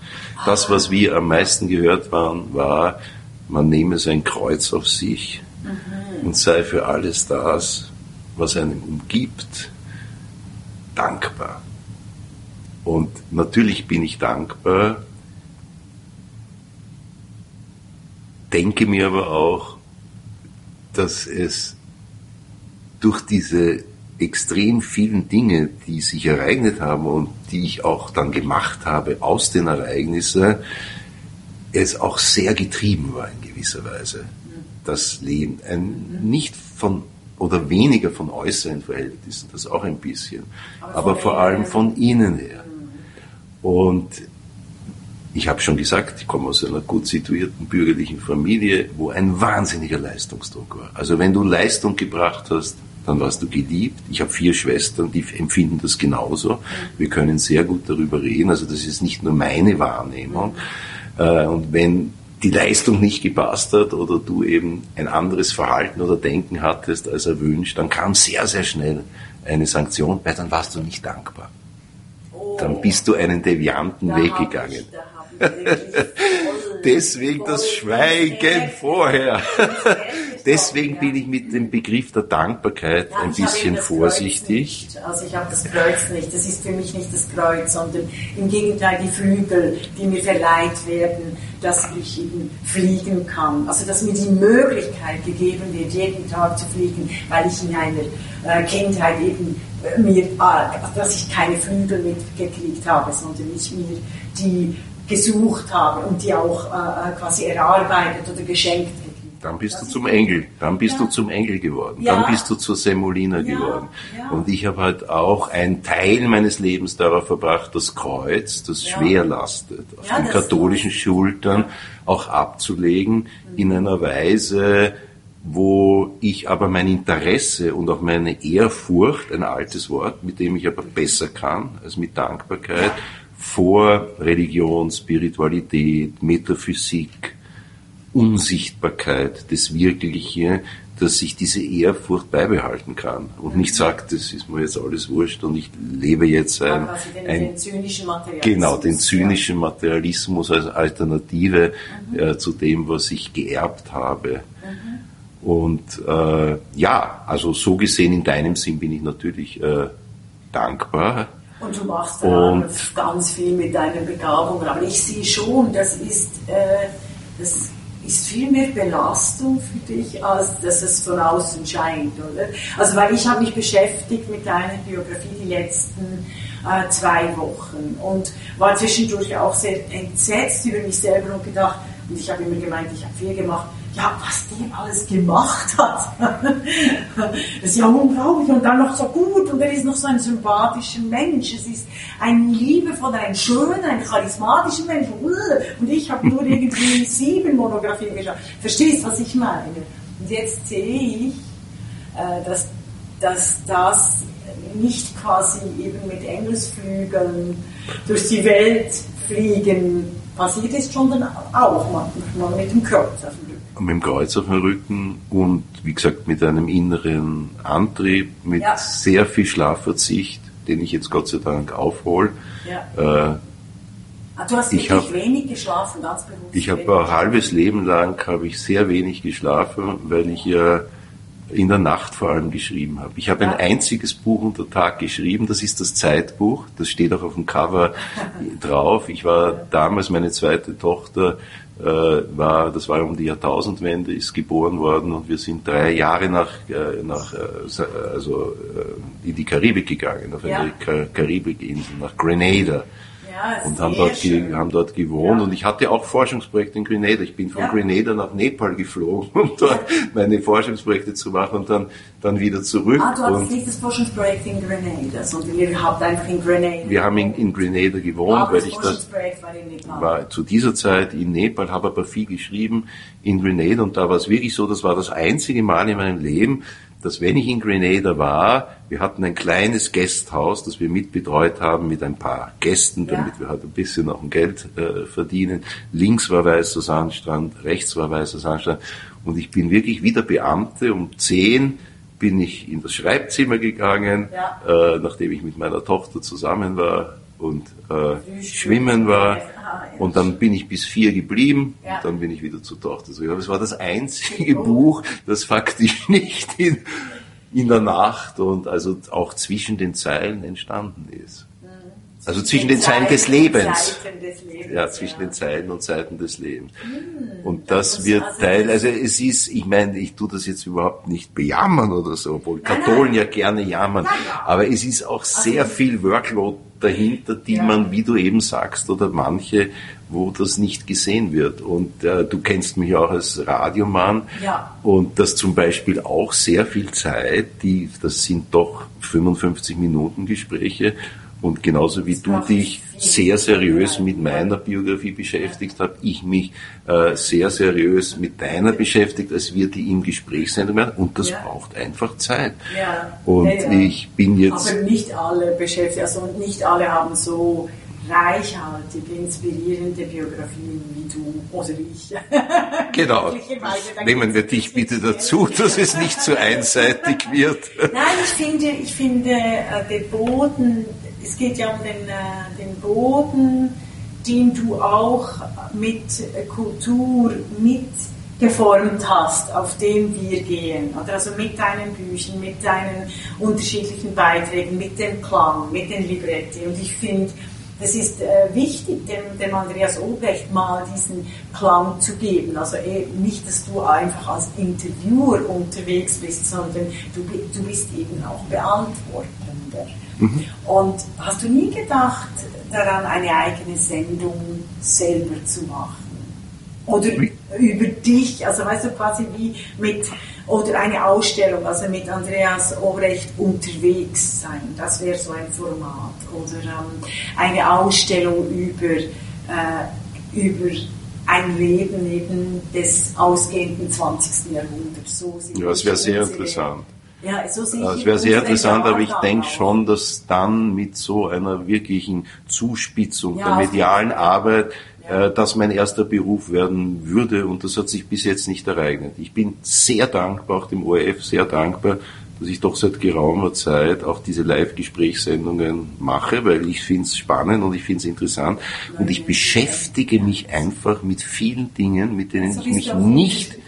Das, was wir am meisten gehört waren, war, man nehme sein Kreuz auf sich mhm. und sei für alles das, was einen umgibt, dankbar. Und natürlich bin ich dankbar, denke mir aber auch, dass es durch diese extrem vielen Dinge, die sich ereignet haben und die ich auch dann gemacht habe aus den Ereignissen, es auch sehr getrieben war in gewisser Weise. Das Leben. Ein, nicht von oder weniger von äußeren Verhältnissen, das auch ein bisschen, aber, aber vor allem von innen her. Und ich habe schon gesagt, ich komme aus einer gut situierten bürgerlichen Familie, wo ein wahnsinniger Leistungsdruck war. Also wenn du Leistung gebracht hast, dann warst du geliebt. Ich habe vier Schwestern, die empfinden das genauso. Wir können sehr gut darüber reden. Also das ist nicht nur meine Wahrnehmung. Äh, und wenn die Leistung nicht gepasst hat oder du eben ein anderes Verhalten oder Denken hattest als erwünscht, dann kam sehr, sehr schnell eine Sanktion, weil dann warst du nicht dankbar. Dann bist du einen devianten Weg gegangen. Deswegen das Schweigen vorher. Deswegen bin ich mit dem Begriff der Dankbarkeit ein bisschen vorsichtig. Also ich habe das Kreuz nicht. Das ist für mich nicht das Kreuz, sondern im Gegenteil die Flügel, die mir verleiht werden, dass ich eben fliegen kann. Also dass mir die Möglichkeit gegeben wird, jeden Tag zu fliegen, weil ich in einer äh, Kindheit eben äh, mir, äh, dass ich keine Flügel mitgekriegt habe, sondern ich mir die gesucht habe und die auch quasi erarbeitet oder geschenkt dann bist du zum Engel, dann bist ja. du zum Engel geworden, ja. dann bist du zur Semolina ja. geworden. Und ich habe halt auch einen Teil meines Lebens darauf verbracht, das Kreuz, das schwer lastet, auf den katholischen Schultern auch abzulegen, mhm. in einer Weise, wo ich aber mein Interesse und auch meine Ehrfurcht, ein altes Wort, mit dem ich aber besser kann als mit Dankbarkeit, vor Religion, Spiritualität, Metaphysik, Unsichtbarkeit, das Wirkliche, dass ich diese Ehrfurcht beibehalten kann und nicht sagt, das ist mir jetzt alles wurscht und ich lebe jetzt ein, den, ein den zynischen Materialismus. genau den zynischen Materialismus als Alternative mhm. äh, zu dem, was ich geerbt habe. Mhm. Und äh, ja, also so gesehen in deinem Sinn bin ich natürlich äh, dankbar und du machst dann ganz viel mit deinen Begabungen. Aber ich sehe schon, das ist, äh, das ist viel mehr Belastung für dich, als dass es von außen scheint, oder? Also, weil ich habe mich beschäftigt mit deiner Biografie die letzten äh, zwei Wochen und war zwischendurch auch sehr entsetzt über mich selber und gedacht, und ich habe immer gemeint, ich habe viel gemacht, ja, was der alles gemacht hat. das ist ja unglaublich und dann noch so gut und er ist noch so ein sympathischer Mensch. Es ist ein liebevoller, ein schöner, ein charismatischer Mensch. Und ich habe nur irgendwie sieben Monografien geschaut. Verstehst, was ich meine? Und jetzt sehe ich, äh, dass, dass das nicht quasi eben mit Engelsflügeln durch die Welt fliegen passiert ist, sondern auch manchmal mit dem Kreuz auf dem mit dem Kreuz auf dem Rücken und wie gesagt mit einem inneren Antrieb, mit ja. sehr viel Schlafverzicht, den ich jetzt Gott sei Dank aufhole. Ja. Äh, ah, Du hast ich hab, wenig geschlafen, ganz bewusst. Ich habe ein halbes Leben lang habe ich sehr wenig geschlafen, weil ich ja in der Nacht vor allem geschrieben habe. Ich habe ein einziges Buch unter Tag geschrieben, das ist das Zeitbuch, das steht auch auf dem Cover drauf. Ich war damals, meine zweite Tochter äh, war, das war um die Jahrtausendwende, ist geboren worden und wir sind drei Jahre nach, äh, nach äh, also äh, in die Karibik gegangen, auf eine ja. Karibikinsel, nach Grenada und haben dort, haben dort gewohnt. Ja. Und ich hatte auch Forschungsprojekte in Grenada. Ich bin von ja. Grenada nach Nepal geflogen, um dort meine Forschungsprojekte zu machen und dann, dann wieder zurück. Ah, du hattest nicht das Forschungsprojekt in Grenada, sondern ihr habt einfach in Grenada. Wir haben in, in Grenada gewohnt, weil ich das war, in Nepal. war zu dieser Zeit in Nepal, habe aber viel geschrieben in Grenada und da war es wirklich so, das war das einzige Mal in meinem Leben, dass wenn ich in Grenada war, wir hatten ein kleines Gasthaus, das wir mitbetreut haben mit ein paar Gästen, damit ja. wir halt ein bisschen auch ein Geld äh, verdienen. Links war weißer Sandstrand, rechts war weißer Sandstrand. Und ich bin wirklich wie der Beamte um zehn bin ich in das Schreibzimmer gegangen, ja. äh, nachdem ich mit meiner Tochter zusammen war und äh, schwimmen war. Und dann bin ich bis vier geblieben ja. und dann bin ich wieder zur Tochter. So, es war das einzige oh. Buch, das faktisch nicht in, in der Nacht und also auch zwischen den Zeilen entstanden ist. Also zwischen den Zeilen des Lebens. Des Lebens ja, zwischen den Zeilen und Seiten des Lebens. Hm, und das wird also Teil, also es ist, ich meine, ich tue das jetzt überhaupt nicht bejammern oder so, obwohl Katholen ja gerne jammern, Nein, aber es ist auch sehr viel Workload dahinter, die Ja. man, wie du eben sagst, oder manche, wo das nicht gesehen wird. Und äh, du kennst mich auch als Radiomann Ja. und das zum Beispiel auch sehr viel Zeit, die, das sind doch 55 Minuten Gespräche und genauso wie du dich sehr seriös mit meiner Biografie beschäftigt habe, ich mich äh, sehr seriös mit deiner beschäftigt, als wir die im Gespräch sein werden und das Ja. braucht einfach Zeit. Ja. Und Ja, ich bin jetzt Aber nicht alle beschäftigt, also nicht alle haben so reichhaltige, inspirierende Biografien wie du oder ich. Genau. Nehmen wir dich bitte dazu, dass es nicht so einseitig wird. Nein, ich finde, ich finde äh, den Boden, es geht ja um den, äh, den Boden, den du auch mit Kultur mitgeformt hast, auf dem wir gehen. Oder also mit deinen Büchern, mit deinen unterschiedlichen Beiträgen, mit dem Klang, mit den Libretti. Und ich finde, das ist äh, wichtig, dem, dem Andreas Obrecht mal diesen Klang zu geben. Also eh, nicht, dass du einfach als Interviewer unterwegs bist, sondern du, du bist eben auch Beantwortender. Und hast du nie gedacht, daran eine eigene Sendung selber zu machen? Oder über dich, also weißt du quasi wie mit, oder eine Ausstellung, also mit Andreas Obrecht unterwegs sein, das wäre so ein Format. Oder ähm, eine Ausstellung über, äh, über ein Leben eben des ausgehenden 20. Jahrhunderts. So Ja, das wäre sehr interessant. Ja, so sehe Das ich wäre sehr interessant, aber ich denke schon, dass dann mit so einer wirklichen Zuspitzung Ja, der medialen. Arbeit, Ja. äh, das mein erster Beruf werden würde und das hat sich bis jetzt nicht ereignet. Ich bin sehr dankbar, auch dem ORF sehr dankbar, dass ich doch seit geraumer Zeit auch diese Live-Gesprächssendungen mache, weil ich finde es spannend und ich finde es interessant und ich beschäftige mich einfach mit vielen Dingen, mit denen So ich mich nicht,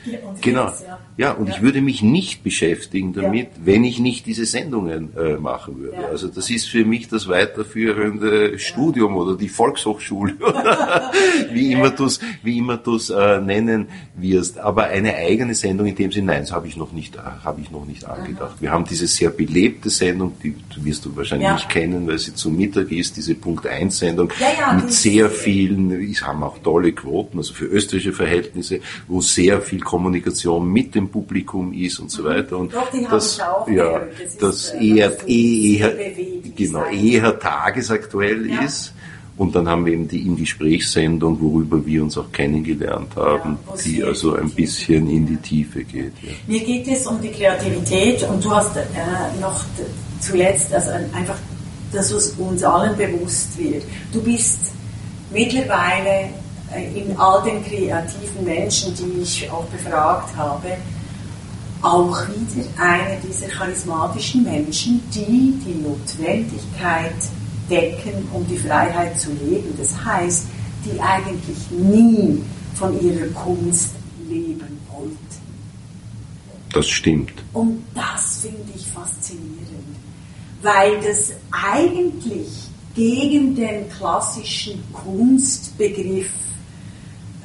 genau, ja. ja, und Ja. ich würde mich nicht beschäftigen damit, Ja. wenn ich nicht diese Sendungen äh, machen würde. Also das ist für mich das weiterführende Studium oder die Volkshochschule wie immer wie immer du's äh, nennen wirst. Aber eine eigene Sendung in dem Sinne, nein, das habe ich noch nicht, äh, habe ich noch nicht angedacht. Wir haben diese sehr belebte Sendung, die wirst du wahrscheinlich nicht kennen, weil sie zu Mittag ist, diese Punkt 1 Sendung mit sehr vielen, es haben auch tolle Quoten, also für österreichische Verhältnisse, wo sehr viel Kommunikation mit dem Publikum ist und so weiter. Und Mhm. Doch, die das, ich auch ja, gehört. Das ist, das äh, eher, das eh- eher, bewegend, genau, eher tagesaktuell Ja. ist. Und dann haben wir eben die Im-Gesprächssendung, worüber wir uns auch kennengelernt haben, es die also ein bisschen in die Tiefe geht. Ja. Mir geht es um die Kreativität und du hast äh, noch zuletzt, also einfach, dass es uns allen bewusst wird. Du bist mittlerweile in all den kreativen Menschen, die ich auch befragt habe, auch wieder einer dieser charismatischen Menschen, die die Notwendigkeit decken, um die Freiheit zu leben. Das heißt, die eigentlich nie von ihrer Kunst leben wollten. Das stimmt. Und das finde ich faszinierend, weil das eigentlich gegen den klassischen Kunstbegriff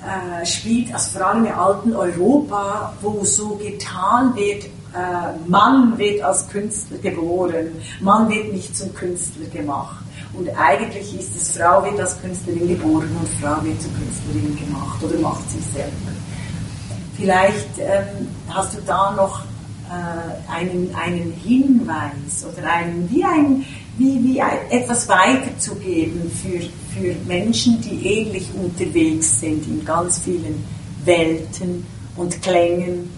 äh, spielt, also vor allem im alten Europa, wo so getan wird, äh, Mann wird als Künstler geboren, Mann wird nicht zum Künstler gemacht. Und eigentlich ist es, Frau wird als Künstlerin geboren und Frau wird zur Künstlerin gemacht oder macht sich selber. Vielleicht ähm, hast du da noch äh, einen, einen Hinweis oder einen, wie, ein, wie, wie ein, etwas weiterzugeben für, für Menschen, die ähnlich unterwegs sind in ganz vielen Welten und Klängen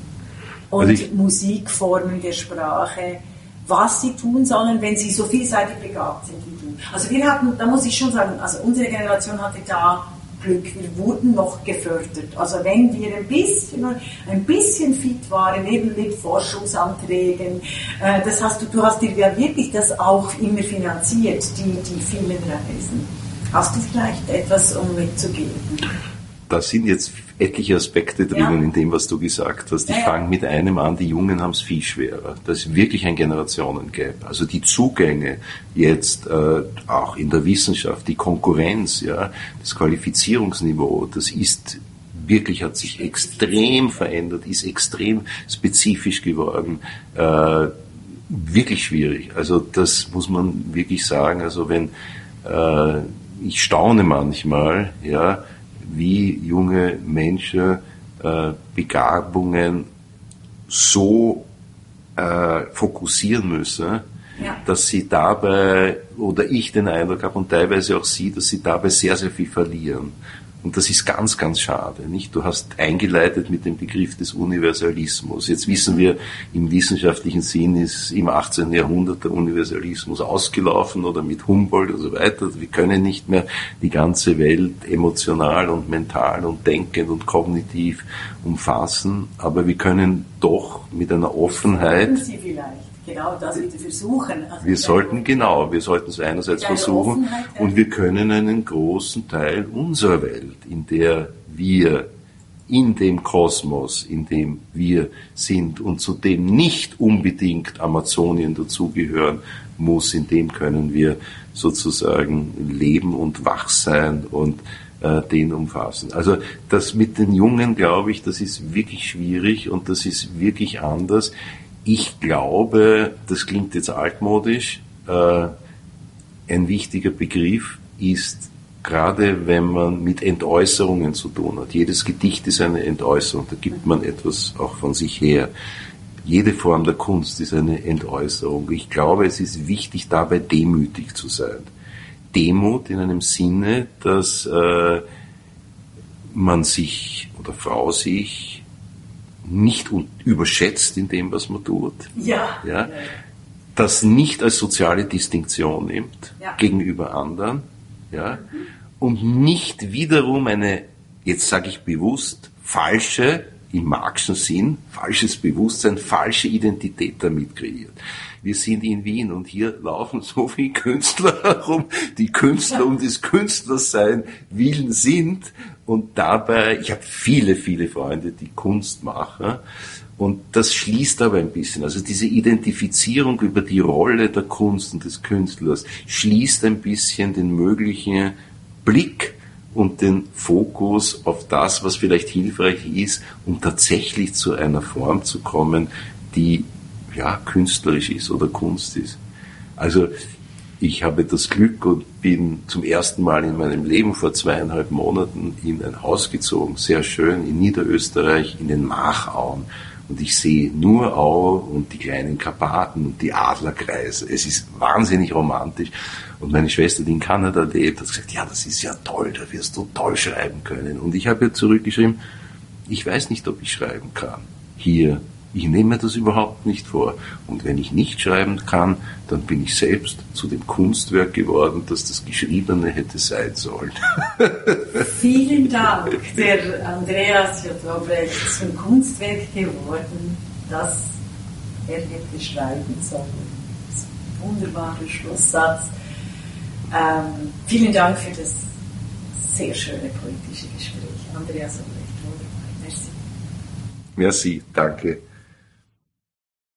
und Also Musikformen der Sprache, was sie tun sollen, wenn sie so vielseitig begabt sind wie du. Also wir hatten, da muss ich schon sagen, also unsere Generation hatte da Glück, wir wurden noch gefördert. Also wenn wir ein bisschen, ein bisschen fit waren, eben mit Forschungsanträgen, äh, das hast du, du hast dir ja wirklich das auch immer finanziert, die, die vielen Reisen. Hast du vielleicht etwas, um mitzugeben? da sind jetzt etliche Aspekte drinnen ja. in dem, was du gesagt hast. Ich ja, fange mit einem an, die Jungen haben es viel schwerer. Das ist wirklich ein Generationengap. Also die Zugänge jetzt äh, auch in der Wissenschaft, die Konkurrenz, ja, das Qualifizierungsniveau, das ist wirklich hat sich extrem verändert, ist extrem spezifisch geworden. Äh, wirklich schwierig. Also das muss man wirklich sagen. Also wenn äh, ich staune manchmal, ja, wie junge Menschen äh, Begabungen so äh, fokussieren müssen, ja. dass sie dabei, oder ich den Eindruck habe und teilweise auch sie, dass sie dabei sehr, sehr viel verlieren. Und das ist ganz, ganz schade. Nicht? Du hast eingeleitet mit dem Begriff des Universalismus. Jetzt wissen wir, im wissenschaftlichen Sinn ist im 18. Jahrhundert der Universalismus ausgelaufen oder mit Humboldt und so weiter. Wir können nicht mehr die ganze Welt emotional und mental und denkend und kognitiv umfassen, aber wir können doch mit einer Offenheit. Sie vielleicht genau das wieder versuchen. Also wir sollten, genau, wir sollten es einerseits versuchen und wir können einen großen Teil unserer Welt, in der wir in dem Kosmos, in dem wir sind und zu dem nicht unbedingt Amazonien dazugehören muss, in dem können wir sozusagen leben und wach sein und äh, den umfassen. Also das mit den Jungen, glaube ich, das ist wirklich schwierig und das ist wirklich anders. Ich glaube, das klingt jetzt altmodisch, äh, ein wichtiger Begriff ist gerade wenn man mit Entäußerungen zu tun hat. Jedes Gedicht ist eine Entäußerung, da gibt man etwas auch von sich her. Jede Form der Kunst ist eine Entäußerung. Ich glaube, es ist wichtig, dabei demütig zu sein. Demut in einem Sinne, dass äh, man sich oder Frau sich nicht überschätzt in dem, was man tut. Ja. ja das nicht als soziale Distinktion nimmt ja. gegenüber anderen. Ja. Mhm. Und nicht wiederum eine, jetzt sage ich bewusst, falsche, im Marxischen Sinn, falsches Bewusstsein, falsche Identität damit kreiert. Wir sind in Wien und hier laufen so viele Künstler herum, die Künstler um des Künstlers sein willen sind und dabei, ich habe viele, viele Freunde, die Kunst machen. Und das schließt aber ein bisschen. Also diese Identifizierung über die Rolle der Kunst und des Künstlers schließt ein bisschen den möglichen Blick und den Fokus auf das, was vielleicht hilfreich ist, um tatsächlich zu einer Form zu kommen, die ja künstlerisch ist oder Kunst ist. Also ich habe das Glück und bin zum ersten Mal in meinem Leben vor zweieinhalb Monaten in ein Haus gezogen, sehr schön in Niederösterreich, in den Machauen. Und ich sehe nur Au und die kleinen Karpaten und die Adlerkreise. Es ist wahnsinnig romantisch. Und meine Schwester, die in Kanada lebt, hat gesagt, ja, das ist ja toll, da wirst du toll schreiben können. Und ich habe ihr zurückgeschrieben, ich weiß nicht, ob ich schreiben kann. Hier ich nehme mir das überhaupt nicht vor. Und wenn ich nicht schreiben kann, dann bin ich selbst zu dem Kunstwerk geworden, das das Geschriebene hätte sein sollen. Vielen Dank. Der Andreas Jodobrecht ist ein Kunstwerk geworden, das er hätte schreiben sollen. Das ist ein wunderbarer Schlusssatz. Ähm, vielen Dank für das sehr schöne politische Gespräch. Andreas Jodobrecht, wunderbar. Merci. Merci, danke.